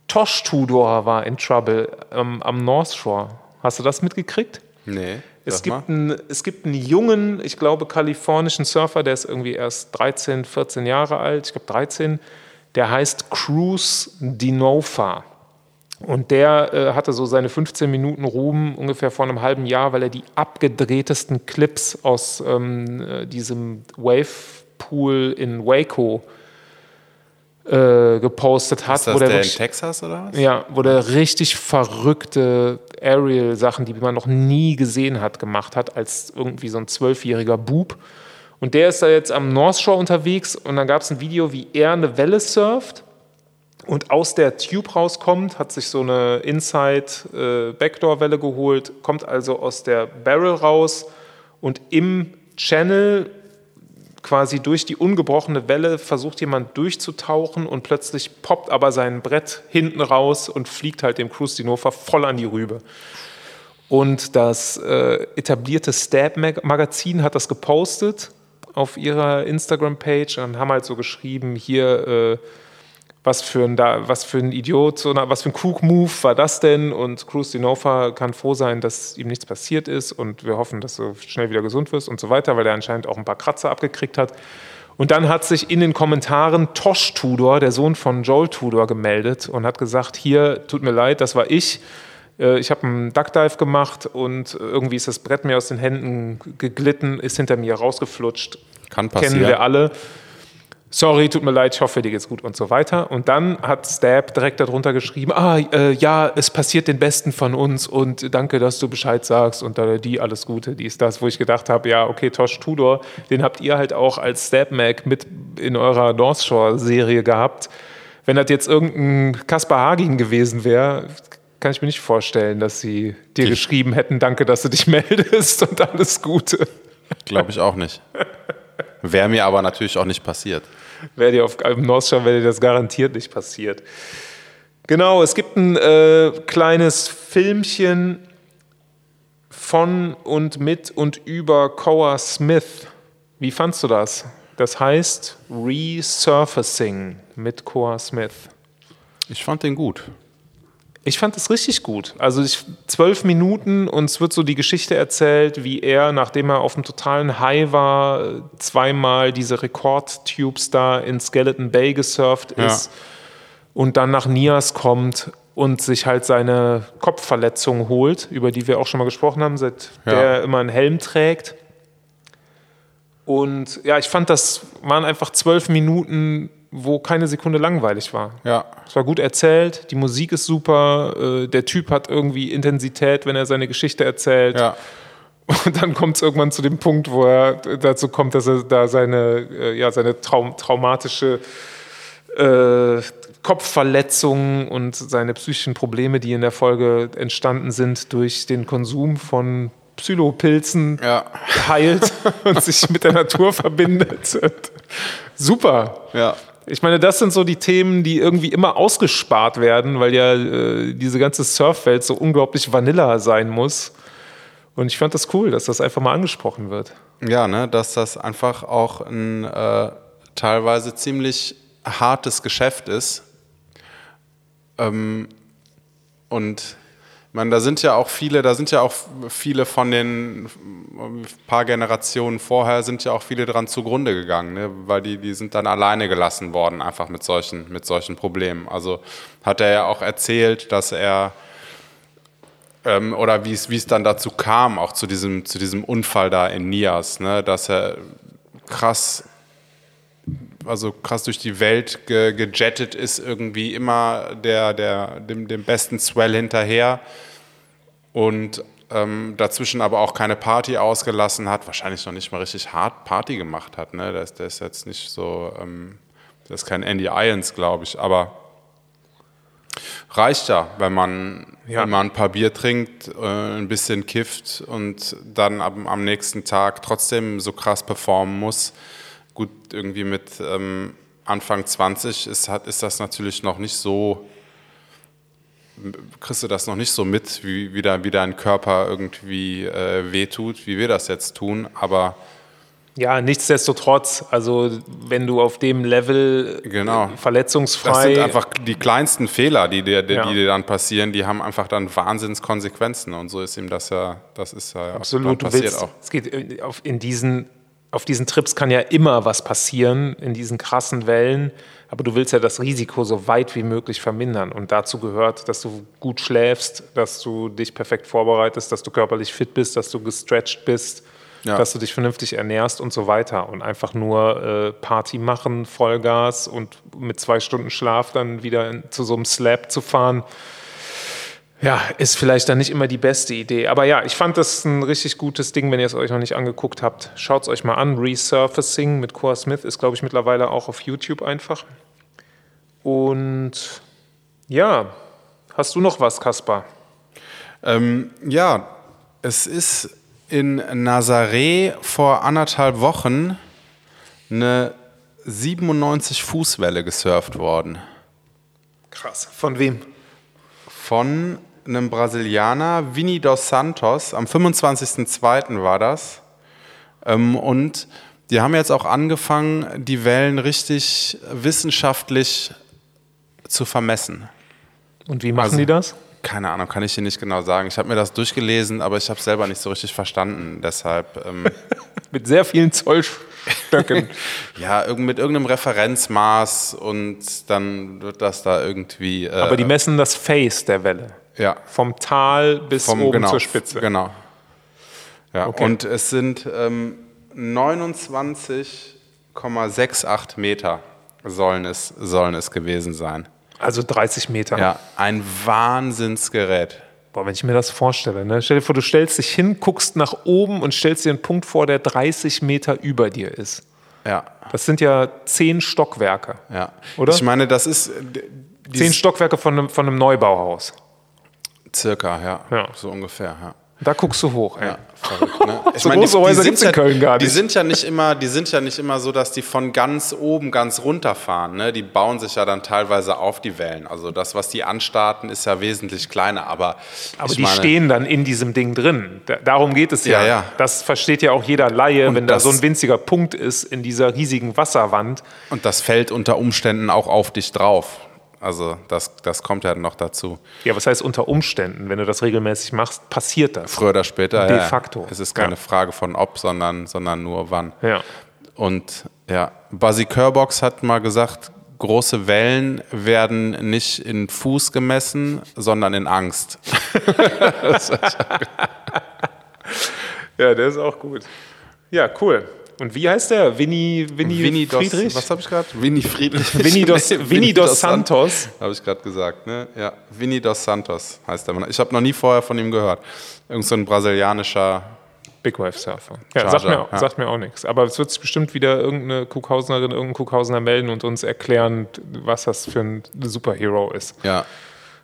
Tosh Tudor war in Trouble ähm, am North Shore. Hast du das mitgekriegt? Nee. Es gibt, einen, es gibt einen jungen, ich glaube, kalifornischen Surfer, der ist irgendwie erst 13, 14 Jahre alt, ich glaube 13, der heißt Cruz Dinofa. Und der äh, hatte so seine 15 Minuten Ruhm ungefähr vor einem halben Jahr, weil er die abgedrehtesten Clips aus ähm, äh, diesem Wavepool in Waco äh, gepostet hat. Ist das wo der der in wirklich- Texas oder was? ja, wo der richtig verrückte Aerial-Sachen, die man noch nie gesehen hat, gemacht hat, als irgendwie so ein zwölfjähriger Bub. Und der ist da jetzt am North Shore unterwegs und dann gab es ein Video, wie er eine Welle surft und aus der Tube rauskommt, hat sich so eine Inside-Backdoor-Welle geholt, kommt also aus der Barrel raus und im Channel quasi durch die ungebrochene Welle versucht jemand durchzutauchen und plötzlich poppt aber sein Brett hinten raus und fliegt halt dem Cruise Dinofer voll an die Rübe. Und das äh, etablierte Stab-Magazin hat das gepostet auf ihrer Instagram-Page und haben halt so geschrieben, hier, äh, was für ein, da, was für ein Idiot, so was für ein Cook-Move war das denn? Und Cruz Dinofa kann froh sein, dass ihm nichts passiert ist und wir hoffen, dass du schnell wieder gesund wirst und so weiter, weil er anscheinend auch ein paar Kratzer abgekriegt hat. Und dann hat sich in den Kommentaren Tosh Tudor, der Sohn von Joel Tudor, gemeldet und hat gesagt, hier, tut mir leid, das war ich. Äh, Ich habe einen Duckdive gemacht und irgendwie ist das Brett mir aus den Händen geglitten, ist hinter mir rausgeflutscht. Kann Kennen passieren. wir alle. Sorry, tut mir leid, ich hoffe, dir geht's gut und so weiter. Und dann hat Stab direkt darunter geschrieben, ah, äh, ja, es passiert den Besten von uns und danke, dass du Bescheid sagst und da die, alles Gute, dies, das, wo ich gedacht habe, ja, okay, Tosh Tudor, den habt ihr halt auch als Stab-Mag mit in eurer North Shore-Serie gehabt. Wenn das jetzt irgendein Kaspar Hagin gewesen wäre, kann ich mir nicht vorstellen, dass sie dir Die- geschrieben hätten, danke, dass du dich meldest und alles Gute. Glaube ich auch nicht. Wäre mir aber natürlich auch nicht passiert. Wäre dir auf im North Shore wäre dir das garantiert nicht passiert. Genau, es gibt ein äh, kleines Filmchen von und mit und über Koa Smith. Wie fandst du das? Das heißt Resurfacing mit Koa Smith. Ich fand den gut. Ich fand es richtig gut. Also ich, zwölf Minuten und es wird so die Geschichte erzählt, wie er, nachdem er auf einem totalen High war, zweimal diese Rekordtubes da in Skeleton Bay gesurft Ja. ist und dann nach Nias kommt und sich halt seine Kopfverletzung holt, über die wir auch schon mal gesprochen haben, seit Ja. der er immer einen Helm trägt. Und ja, ich fand, das waren einfach zwölf Minuten, wo keine Sekunde langweilig war. Ja. Es war gut erzählt, die Musik ist super, äh, der Typ hat irgendwie Intensität, wenn er seine Geschichte erzählt. Ja. Und dann kommt es irgendwann zu dem Punkt, wo er dazu kommt, dass er da seine, äh, ja, seine Traum traumatische äh, Kopfverletzung und seine psychischen Probleme, die in der Folge entstanden sind, durch den Konsum von Psylopilzen Ja. heilt und sich mit der Natur verbindet. Super. Ja. Ich meine, das sind so die Themen, die irgendwie immer ausgespart werden, weil ja äh, diese ganze Surfwelt so unglaublich vanilla sein muss. Und ich fand das cool, dass das einfach mal angesprochen wird. Ja, ne, dass das einfach auch ein äh, teilweise ziemlich hartes Geschäft ist. Ähm, und meine, da sind ja auch viele, da sind ja auch viele von den paar Generationen vorher sind ja auch viele dran zugrunde gegangen, ne? weil die, die sind dann alleine gelassen worden, einfach mit solchen, mit solchen Problemen. Also hat er ja auch erzählt, dass er ähm, oder wie es wie es dann dazu kam, auch zu diesem, zu diesem Unfall da in Nias, ne, dass er krass, also krass durch die Welt ge, gejettet ist, irgendwie immer der, der, dem, dem besten Swell hinterher und ähm, dazwischen aber auch keine Party ausgelassen hat, wahrscheinlich noch nicht mal richtig hart Party gemacht hat. Ne? Der, ist, der ist jetzt nicht so, ähm, der ist kein Andy Irons, glaube ich, aber reicht ja, wenn man, Ja. wenn man ein paar Bier trinkt, äh, ein bisschen kifft und dann am, am nächsten Tag trotzdem so krass performen muss. Gut, irgendwie mit ähm, Anfang 20 ist, hat, ist das natürlich noch nicht so, kriegst du das noch nicht so mit, wie, wie, da, wie dein Körper irgendwie äh, wehtut, wie wir das jetzt tun, aber Ja, nichtsdestotrotz, also wenn du auf dem Level Genau. äh, verletzungsfrei. Das sind einfach die kleinsten Fehler, die dir, die, Ja. die dir dann passieren, die haben einfach dann Wahnsinnskonsequenzen. Und so ist ihm das ja, das ist ja Absolut, du passiert willst, auch. es geht äh, in diesen, auf diesen Trips kann ja immer was passieren, in diesen krassen Wellen, aber du willst ja das Risiko so weit wie möglich vermindern und dazu gehört, dass du gut schläfst, dass du dich perfekt vorbereitest, dass du körperlich fit bist, dass du gestretched bist, Ja. dass du dich vernünftig ernährst und so weiter und einfach nur äh, Party machen, Vollgas und mit zwei Stunden Schlaf dann wieder zu so einem Slab zu fahren, ja, ist vielleicht dann nicht immer die beste Idee. Aber ja, ich fand das ein richtig gutes Ding, wenn ihr es euch noch nicht angeguckt habt. Schaut es euch mal an. Resurfacing mit Cora Smith ist, glaube ich, mittlerweile auch auf YouTube einfach. Und ja, hast du noch was, Kaspar? Ähm, ja, es ist in Nazaré vor anderthalb Wochen eine 97 Fußwelle gesurft worden. Krass. Von wem? Von einem Brasilianer, Vini dos Santos. Am 25.02. war das. Ähm, und die haben jetzt auch angefangen, die Wellen richtig wissenschaftlich zu vermessen. Und wie machen Also- die das? Keine Ahnung, kann ich dir nicht genau sagen. Ich habe mir das durchgelesen, aber ich habe es selber nicht so richtig verstanden. Deshalb, ähm, Mit sehr vielen Zollstöcken. ja, irgend, mit irgendeinem Referenzmaß und dann wird das da irgendwie. Äh, Aber die messen das Face der Welle. Ja, Vom Tal bis vom, oben genau, zur Spitze. Genau. Ja, Okay. und es sind ähm, 29,68 Meter sollen es, sollen es gewesen sein. Also 30 Meter. Ja, ein Wahnsinnsgerät. Boah, wenn ich mir das vorstelle, ne? stell dir vor, du stellst dich hin, guckst nach oben und stellst dir einen Punkt vor, der 30 Meter über dir ist. Ja, Das sind ja zehn Stockwerke. ja. Oder? Ich meine, das ist. Zehn Stockwerke von einem, von einem Neubauhaus. Circa, ja. Ja. So ungefähr, ja. Da guckst du hoch. Ey. Ja, verrückt, ne? Ich So meine, die, große die, Häuser sind gibt's in ja, Köln gar die nicht. sind ja nicht immer, die sind ja nicht immer so, dass die von ganz oben ganz runter fahren. Ne? Die bauen sich ja dann teilweise auf die Wellen. Also das, was die anstarten, ist ja wesentlich kleiner. Aber, Aber die meine, stehen dann in diesem Ding drin. Da, darum geht es ja. Ja, ja. Das versteht ja auch jeder Laie, Und wenn da das- so ein winziger Punkt ist in dieser riesigen Wasserwand. Und das fällt unter Umständen auch auf dich drauf. Also das, das kommt ja noch dazu. Ja, was heißt unter Umständen? Wenn du das regelmäßig machst, passiert das. Früher oder später. De ja, facto. Es ist keine Ja. Frage von ob, sondern, sondern nur wann. Ja. Und ja, Buzzy Kerbox hat mal gesagt, große Wellen werden nicht in Fuß gemessen, sondern in Angst. ja, der ist auch gut. Ja, cool. Und wie heißt der? Winnie, Winnie, Winnie dos, Friedrich? was habe ich gerade? Winnie Friedrich. Winnie dos, Winnie dos Santos. Habe ich gerade gesagt, ne? Ja, Winnie dos Santos heißt der Mann. Ich habe noch nie vorher von ihm gehört. Irgend so ein brasilianischer. Big Wave Surfer. Ja, sagt, mir, auch- ja. sagt mir auch nichts. Aber es wird sich bestimmt wieder irgendeine Kuckhausenerin, irgendein Kuckhausener melden und uns erklären, was das für ein Superhero ist. Ja,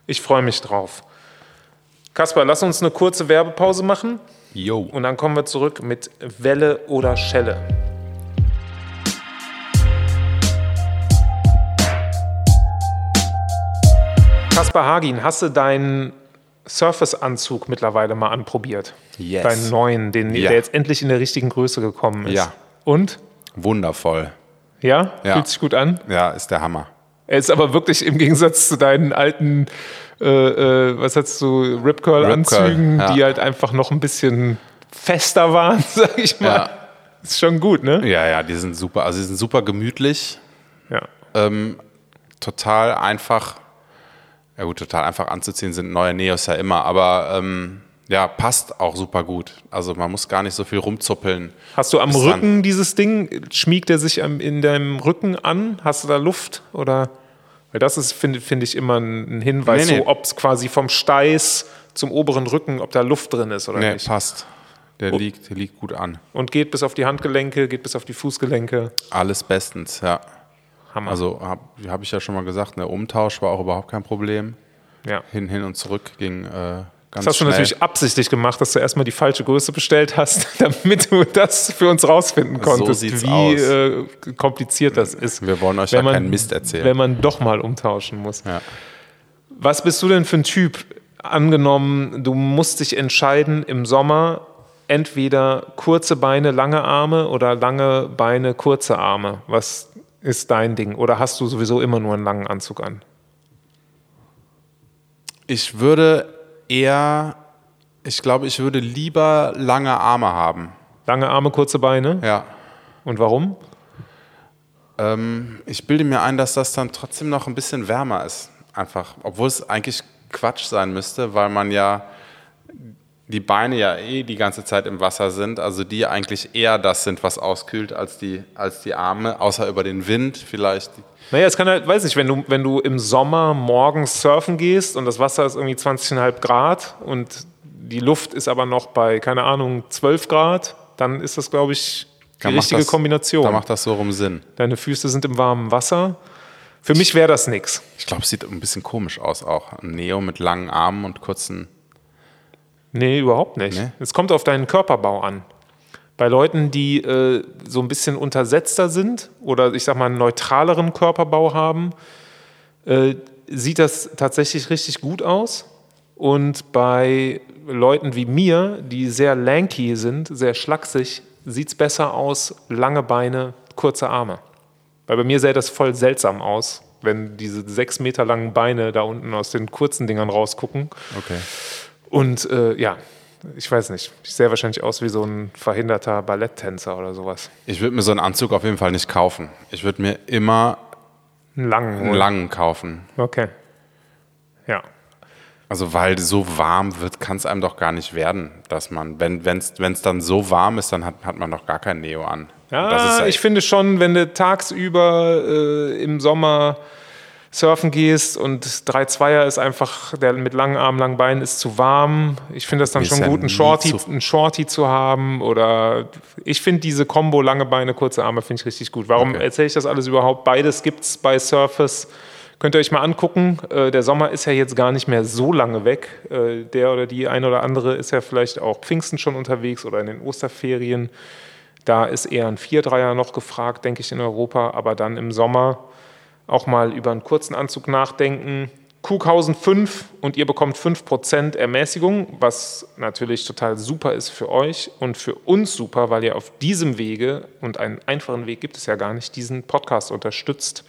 Ich freue mich drauf. Kaspar, lass uns eine kurze Werbepause machen yo. und dann kommen wir zurück mit Welle oder Schelle. Kaspar Hagin, hast du deinen Surface-Anzug mittlerweile mal anprobiert? Yes. Deinen neuen, den, Ja. der jetzt endlich in der richtigen Größe gekommen ist. Ja. Und? Wundervoll. Ja? Ja. Fühlt sich gut an? Ja, ist der Hammer. Er ist aber wirklich im Gegensatz zu deinen alten, äh, äh, was hast du, Ripcurl-Anzügen, Ripcurl, ja. die halt einfach noch ein bisschen fester waren, sag ich mal. Ja. Ist schon gut, ne? Ja, ja, die sind super. Also die sind super gemütlich. Ja. ähm, total einfach, ja gut, total einfach anzuziehen sind neue Neos ja immer, aber ähm, ja, passt auch super gut. Also man muss gar nicht so viel rumzuppeln. Hast du am. Rücken dieses Ding? Schmiegt er sich in deinem Rücken an? Hast du da Luft? Oder? Weil das ist, finde find ich, immer ein, Hinweis, Nee, nee. so, ob es quasi vom Steiß zum oberen Rücken, ob da Luft drin ist oder Nee, nicht. passt. Der liegt, der liegt gut an. Und geht bis auf die Handgelenke, geht bis auf die Fußgelenke. Alles bestens, ja. Hammer. Also habe hab ich ja schon mal gesagt, der Umtausch war auch überhaupt kein Problem. ja. Hin, hin und zurück ging äh, ganz Das hast du natürlich absichtlich gemacht, dass du erstmal die falsche Größe bestellt hast, damit du das für uns rausfinden konntest, sieht's wie aus. äh, kompliziert das ist. Wir wollen euch wenn ja keinen Mist erzählen. Wenn man doch mal umtauschen muss. Ja. Was bist du denn für ein Typ? Angenommen, du musst dich entscheiden im Sommer, entweder kurze Beine, lange Arme oder lange Beine, kurze Arme. Was ist dein Ding? Oder hast du sowieso immer nur einen langen Anzug an? Ich würde eher, ich glaube, ich würde lieber lange Arme haben. Lange Arme, kurze Beine? Ja. Und warum? Ähm, ich bilde mir ein, dass das dann trotzdem noch ein bisschen wärmer ist. Einfach. Obwohl es eigentlich Quatsch sein müsste, weil man ja die Beine ja eh die ganze Zeit im Wasser sind, also die eigentlich eher das sind, was auskühlt, als die, als die Arme, außer über den Wind vielleicht. Naja, es kann halt, weiß ich, wenn du, wenn du im Sommer morgens surfen gehst und das Wasser ist irgendwie 20,5 Grad und die Luft ist aber noch bei, keine Ahnung, 12 Grad, dann ist das, glaube ich, die macht richtige das- Kombination. Da macht das so rum Sinn. Deine Füße sind im warmen Wasser. Für mich wäre das nix. Ich glaube, es sieht ein bisschen komisch aus auch. Ein Neo mit langen Armen und kurzen. Nee, überhaupt nicht. Nee? Es kommt auf deinen Körperbau an. Bei Leuten, die äh, so ein bisschen untersetzter sind oder ich sag mal einen neutraleren Körperbau haben, äh, sieht das tatsächlich richtig gut aus. Und bei Leuten wie mir, die sehr lanky sind, sehr schlaksig, sieht es besser aus, lange Beine, kurze Arme. Weil bei mir sähe das voll seltsam aus, wenn diese sechs Meter langen Beine da unten aus den kurzen Dingern rausgucken. Okay. Und äh, ja, ich weiß nicht. Ich sehe wahrscheinlich aus wie so ein verhinderter Balletttänzer oder sowas. Ich würde mir so einen Anzug auf jeden Fall nicht kaufen. Ich würde mir immer Einen langen. einen langen kaufen. Okay. Ja. Also weil so warm wird, kann es einem doch gar nicht werden, dass man, wenn es dann so warm ist, dann hat, hat man doch gar kein Neo an. Ja, das ist ich finde schon, wenn du tagsüber äh, im Sommer surfen gehst und 3 Zweier ist einfach, der mit langen Armen, langen Beinen ist zu warm. Ich finde das dann ist schon ja gut, einen Shorty, zu- einen Shorty zu haben oder ich finde diese Kombo lange Beine, kurze Arme finde ich richtig gut. Warum Okay. erzähle ich das alles überhaupt? Beides gibt es bei Surface. Könnt ihr euch mal angucken. Äh, der Sommer ist ja jetzt gar nicht mehr so lange weg. Äh, der oder die eine oder andere ist ja vielleicht auch Pfingsten schon unterwegs oder in den Osterferien. Da ist eher ein Vierdreier noch gefragt, denke ich, in Europa. Aber dann im Sommer auch mal über einen kurzen Anzug nachdenken. Kughausen 5 und ihr bekommt 5% Ermäßigung, was natürlich total super ist für euch und für uns super, weil ihr auf diesem Wege, und einen einfachen Weg gibt es ja gar nicht, diesen Podcast unterstützt.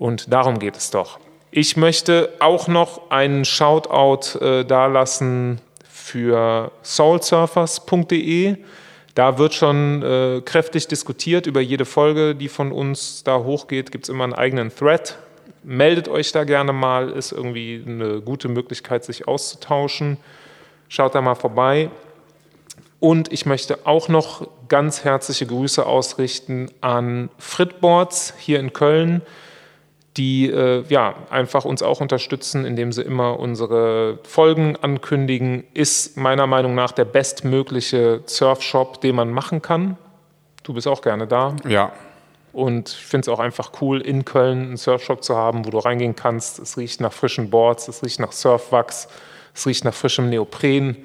Und darum geht es doch. Ich möchte auch noch einen Shoutout äh, dalassen für soulsurfers.de. Da wird schon äh, kräftig diskutiert über jede Folge, die von uns da hochgeht. Gibt es immer einen eigenen Thread. Meldet euch da gerne mal, ist irgendwie eine gute Möglichkeit, sich auszutauschen. Schaut da mal vorbei. Und ich möchte auch noch ganz herzliche Grüße ausrichten an Fritboards hier in Köln, die äh, ja, einfach uns auch unterstützen, indem sie immer unsere Folgen ankündigen. Ist meiner Meinung nach der bestmögliche Surfshop, den man machen kann. Du bist auch gerne da. Ja. Und ich finde es auch einfach cool, in Köln einen Surfshop zu haben, wo du reingehen kannst. Es riecht nach frischen Boards, es riecht nach Surfwachs, es riecht nach frischem Neopren.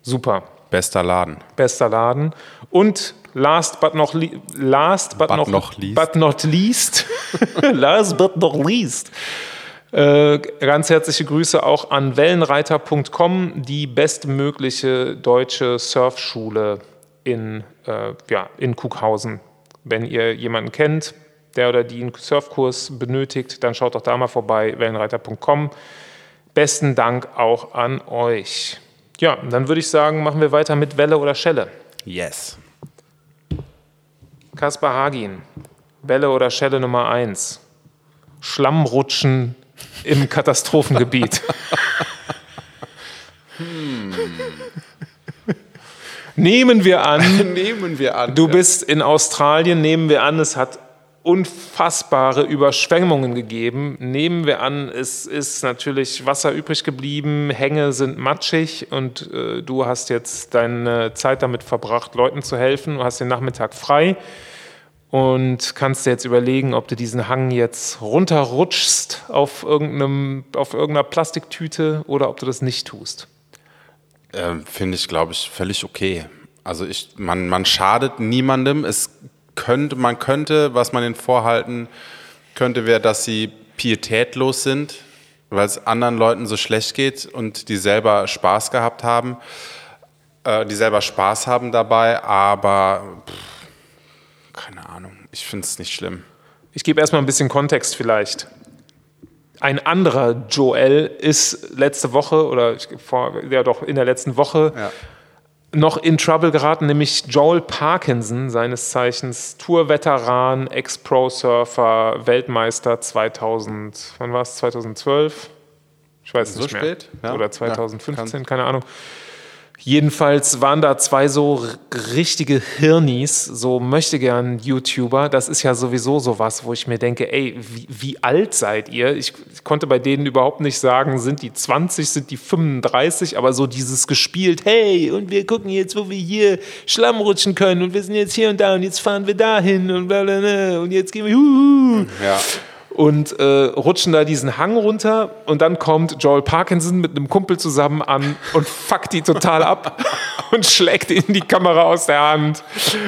Super, Bester Laden. bester Laden. Und last but not, le last but, But noch, not least. but not least, last but not least, äh, ganz herzliche Grüße auch an wellenreiter.com, die bestmögliche deutsche Surfschule in, äh, ja, in Kughausen. Wenn ihr jemanden kennt, der oder die einen Surfkurs benötigt, dann schaut doch da mal vorbei, wellenreiter.com. Besten Dank auch an euch. Ja, dann würde ich sagen, machen wir weiter mit Welle oder Schelle. Yes. Kaspar Hagin, Welle oder Schelle Nummer 1. Schlammrutschen im Katastrophengebiet. Nehmen wir an, Nehmen wir an. du bist in Australien, nehmen wir an, es hat unfassbare Überschwemmungen gegeben. Nehmen wir an, es ist natürlich Wasser übrig geblieben, Hänge sind matschig und äh, du hast jetzt deine Zeit damit verbracht, Leuten zu helfen. Du hast den Nachmittag frei und kannst dir jetzt überlegen, ob du diesen Hang jetzt runterrutschst auf, irgendeinem, auf irgendeiner Plastiktüte oder ob du das nicht tust. Ähm, Finde ich, glaube ich, völlig okay. Also ich, man, man schadet niemandem. Es könnte, man könnte, was man ihnen vorhalten könnte, wäre, dass sie pietätlos sind, weil es anderen Leuten so schlecht geht und die selber Spaß gehabt haben. äh, die selber Spaß haben dabei, aber pff, keine Ahnung, ich finde es nicht schlimm. Ich gebe erstmal ein bisschen Kontext vielleicht. Ein anderer Joel ist letzte Woche oder vor, ja doch in der letzten Woche Ja. Noch in Trouble geraten, nämlich Joel Parkinson, seines Zeichens Tour-Veteran, Ex-Pro-Surfer, Weltmeister 2000, wann war es? 2012? Ich weiß So nicht mehr. spät? Ja. Oder Ja, 2015, keine Ahnung. Jedenfalls waren da zwei so richtige Hirnis, so möchte gern YouTuber. Das ist ja sowieso sowas, wo ich mir denke, ey, wie, wie alt seid ihr? Ich, ich konnte bei denen überhaupt nicht sagen, sind die 20, sind die 35, aber so dieses gespielt, hey, und wir gucken jetzt, wo wir hier Schlamm rutschen können und wir sind jetzt hier und da und jetzt fahren wir dahin und bla bla bla und jetzt gehen wir, huhu Ja. Und äh, rutschen da diesen Hang runter und dann kommt Joel Parkinson mit einem Kumpel zusammen an und fuckt die total ab und schlägt ihnen die Kamera aus der Hand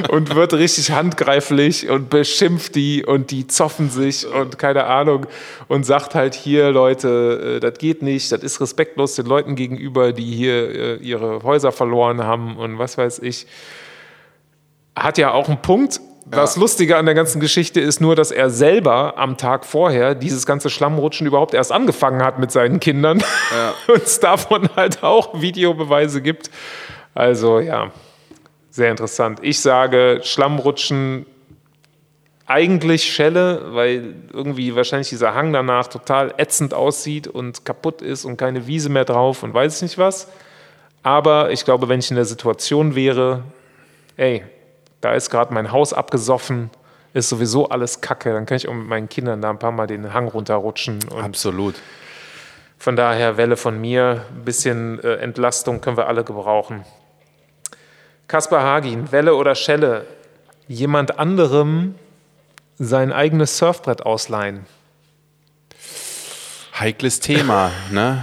und wird richtig handgreiflich und beschimpft die und die zoffen sich und keine Ahnung und sagt halt hier, Leute, äh, das geht nicht, das ist respektlos den Leuten gegenüber, die hier äh, ihre Häuser verloren haben und was weiß ich. Hat ja auch einen Punkt. Das Lustige an der ganzen Geschichte ist nur, dass er selber am Tag vorher dieses ganze Schlammrutschen überhaupt erst angefangen hat mit seinen Kindern und es davon halt auch Videobeweise gibt. Also ja, sehr interessant. Ich sage Schlammrutschen eigentlich Schelle, weil irgendwie wahrscheinlich dieser Hang danach total ätzend aussieht und kaputt ist und keine Wiese mehr drauf und weiß ich nicht was. Aber ich glaube, wenn ich in der Situation wäre, ey, da ist gerade mein Haus abgesoffen, ist sowieso alles Kacke, dann kann ich auch mit meinen Kindern da ein paar Mal den Hang runterrutschen. Absolut. von daher Welle von mir, ein bisschen äh, Entlastung können wir alle gebrauchen. Kaspar Hagin, Welle oder Schelle, jemand anderem sein eigenes Surfbrett ausleihen. Heikles Thema, ne?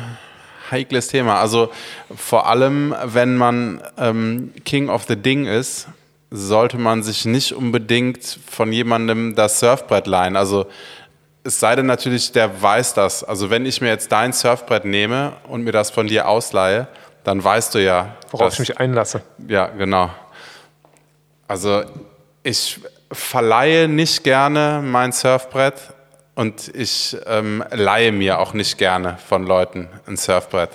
Heikles Thema. Also vor allem, wenn man ähm, King of the Ding ist, sollte man sich nicht unbedingt von jemandem das Surfbrett leihen. Also es sei denn natürlich, der weiß das. Also wenn ich mir jetzt dein Surfbrett nehme und mir das von dir ausleihe, dann weißt du ja, Worauf dass- ich mich einlasse. ja, genau. Also ich verleihe nicht gerne mein Surfbrett und ich ähm, leihe mir auch nicht gerne von Leuten ein Surfbrett.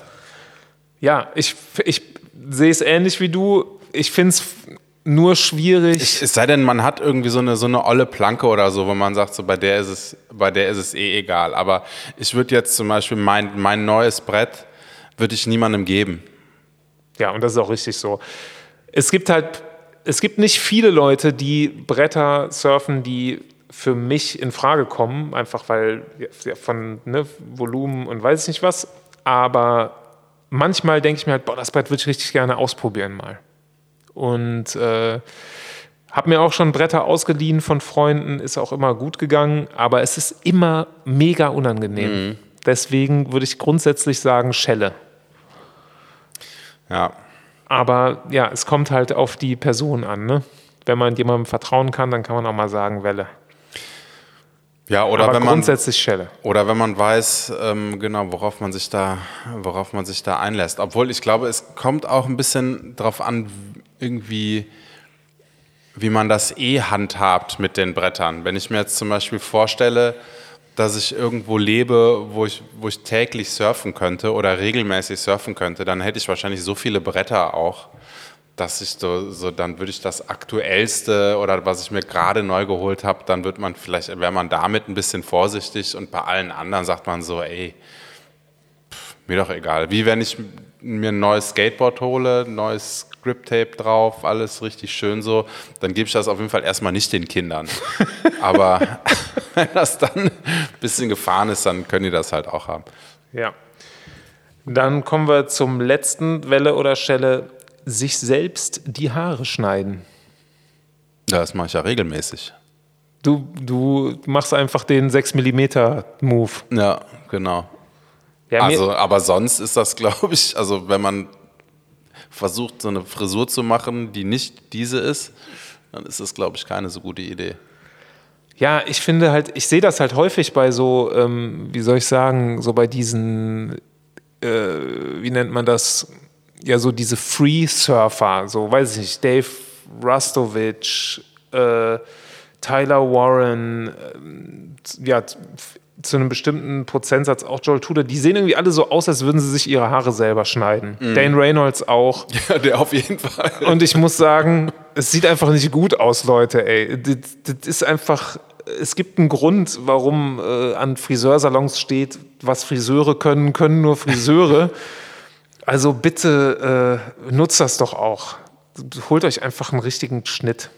Ja, ich, ich sehe es ähnlich wie du. Ich finde es nur schwierig. Es sei denn, man hat irgendwie so eine, so eine olle Planke oder so, wo man sagt, so bei der ist es, bei der ist es eh egal. Aber ich würde jetzt zum Beispiel mein, mein neues Brett würde ich niemandem geben. Ja, und das ist auch richtig so. Es gibt halt, es gibt nicht viele Leute, die Bretter surfen, die für mich in Frage kommen, einfach weil ja, von ne, Volumen und weiß ich nicht was. Aber manchmal denke ich mir halt, boah, das Brett würde ich richtig gerne ausprobieren mal. Und äh, habe mir auch schon Bretter ausgeliehen von Freunden, ist auch immer gut gegangen, aber es ist immer mega unangenehm. Deswegen würde ich grundsätzlich sagen, Schelle. Ja. Aber ja, es kommt halt auf die Person an. Ne? Wenn man jemandem vertrauen kann, dann kann man auch mal sagen Welle. Ja, oder Aber wenn man grundsätzlich Schelle. Oder wenn man weiß, ähm, genau, worauf man sich da, worauf man sich da einlässt. Obwohl ich glaube, es kommt auch ein bisschen drauf an, irgendwie, wie man das eh handhabt mit den Brettern. Wenn ich mir jetzt zum Beispiel vorstelle, dass ich irgendwo lebe, wo ich, wo ich täglich surfen könnte oder regelmäßig surfen könnte, dann hätte ich wahrscheinlich so viele Bretter auch, dass ich so, so dann würde ich das aktuellste oder was ich mir gerade neu geholt habe, dann wird man vielleicht, wäre man damit ein bisschen vorsichtig und bei allen anderen sagt man so, ey, pff, mir doch egal. Wie wenn ich mir ein neues Skateboard hole, neues Grip-Tape drauf, alles richtig schön so, dann gebe ich das auf jeden Fall erstmal nicht den Kindern. Aber wenn das dann ein bisschen gefahren ist, dann können die das halt auch haben. Ja. Dann kommen wir zum letzten Welle oder Schelle. Sich selbst die Haare schneiden. Das mache ich ja regelmäßig. Du, du machst einfach den 6 mm Move. Ja, genau. Ja, Also, aber sonst ist das, glaube ich, also wenn man versucht, so eine Frisur zu machen, die nicht diese ist, dann ist das, glaube ich, keine so gute Idee. Ja, ich finde halt, ich sehe das halt häufig bei so, ähm, wie soll ich sagen, so bei diesen, äh, wie nennt man das, ja so diese Free-Surfer, so weiß ich nicht, Dave Rustovich, äh, Tyler Warren, äh, ja, zu einem bestimmten Prozentsatz auch Joel Tudor, die sehen irgendwie alle so aus, als würden sie sich ihre Haare selber schneiden. Mhm. Dane Reynolds auch. Ja, der auf jeden Fall. Und ich muss sagen, es sieht einfach nicht gut aus, Leute, ey. Das, das ist einfach, es gibt einen Grund, warum äh, an Friseursalons steht, was Friseure können, können nur Friseure. also bitte äh, nutzt das doch auch. Holt euch einfach einen richtigen Schnitt.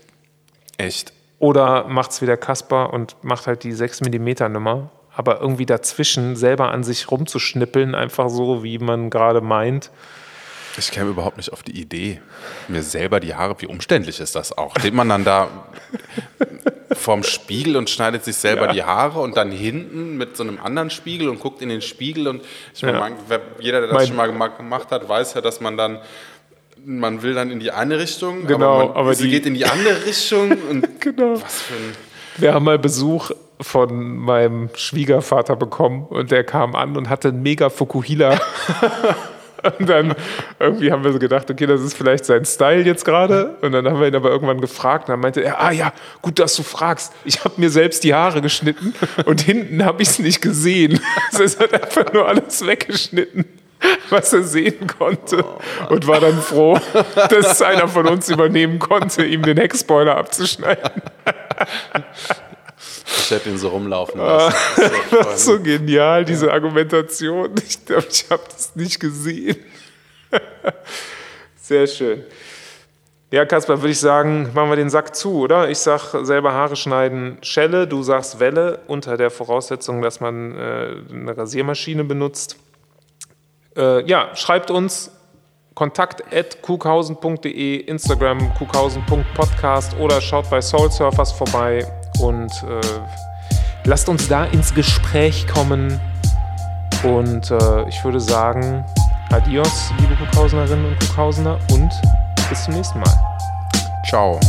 Echt? Oder macht's wie der Kasper und macht halt die 6 mm Nummer aber irgendwie dazwischen selber an sich rumzuschnippeln, einfach so, wie man gerade meint. Ich käme überhaupt nicht auf die Idee, mir selber die Haare, wie umständlich ist das auch? Steht man dann da vorm Spiegel und schneidet sich selber ja. die Haare und dann hinten mit so einem anderen Spiegel und guckt in den Spiegel und ich ja. meine, jeder, der das mein schon mal gemacht hat, weiß ja, dass man dann man will dann in die eine Richtung, genau, aber, man, aber sie geht in die andere Richtung und genau. was für ein wir haben mal Besuch von meinem Schwiegervater bekommen und der kam an und hatte einen mega Fukuhila. und dann irgendwie haben wir so gedacht, okay, das ist vielleicht sein Style jetzt gerade. Und dann haben wir ihn aber irgendwann gefragt und dann meinte er, ah ja, gut, dass du fragst. Ich habe mir selbst die Haare geschnitten und hinten habe ich es nicht gesehen. Also es hat einfach nur alles weggeschnitten was er sehen konnte oh, und war dann froh, dass es einer von uns übernehmen konnte, ihm den Heckspoiler abzuschneiden. Ich hätte ihn so rumlaufen lassen. Das, ist so genial, diese Argumentation. Ich glaube, ich habe das nicht gesehen. Sehr schön. Ja, Kasper, würde ich sagen, machen wir den Sack zu, oder? Ich sag selber Haare schneiden Schelle, du sagst Welle, unter der Voraussetzung, dass man äh, eine Rasiermaschine benutzt. Äh, ja, schreibt uns kontakt at kukhausen.de, Instagram kukhausen.podcast oder schaut bei Soul Surfers vorbei und äh, lasst uns da ins Gespräch kommen. Und äh, ich würde sagen, adios, liebe Kukhausenerinnen und Kukhausener und bis zum nächsten Mal. Ciao.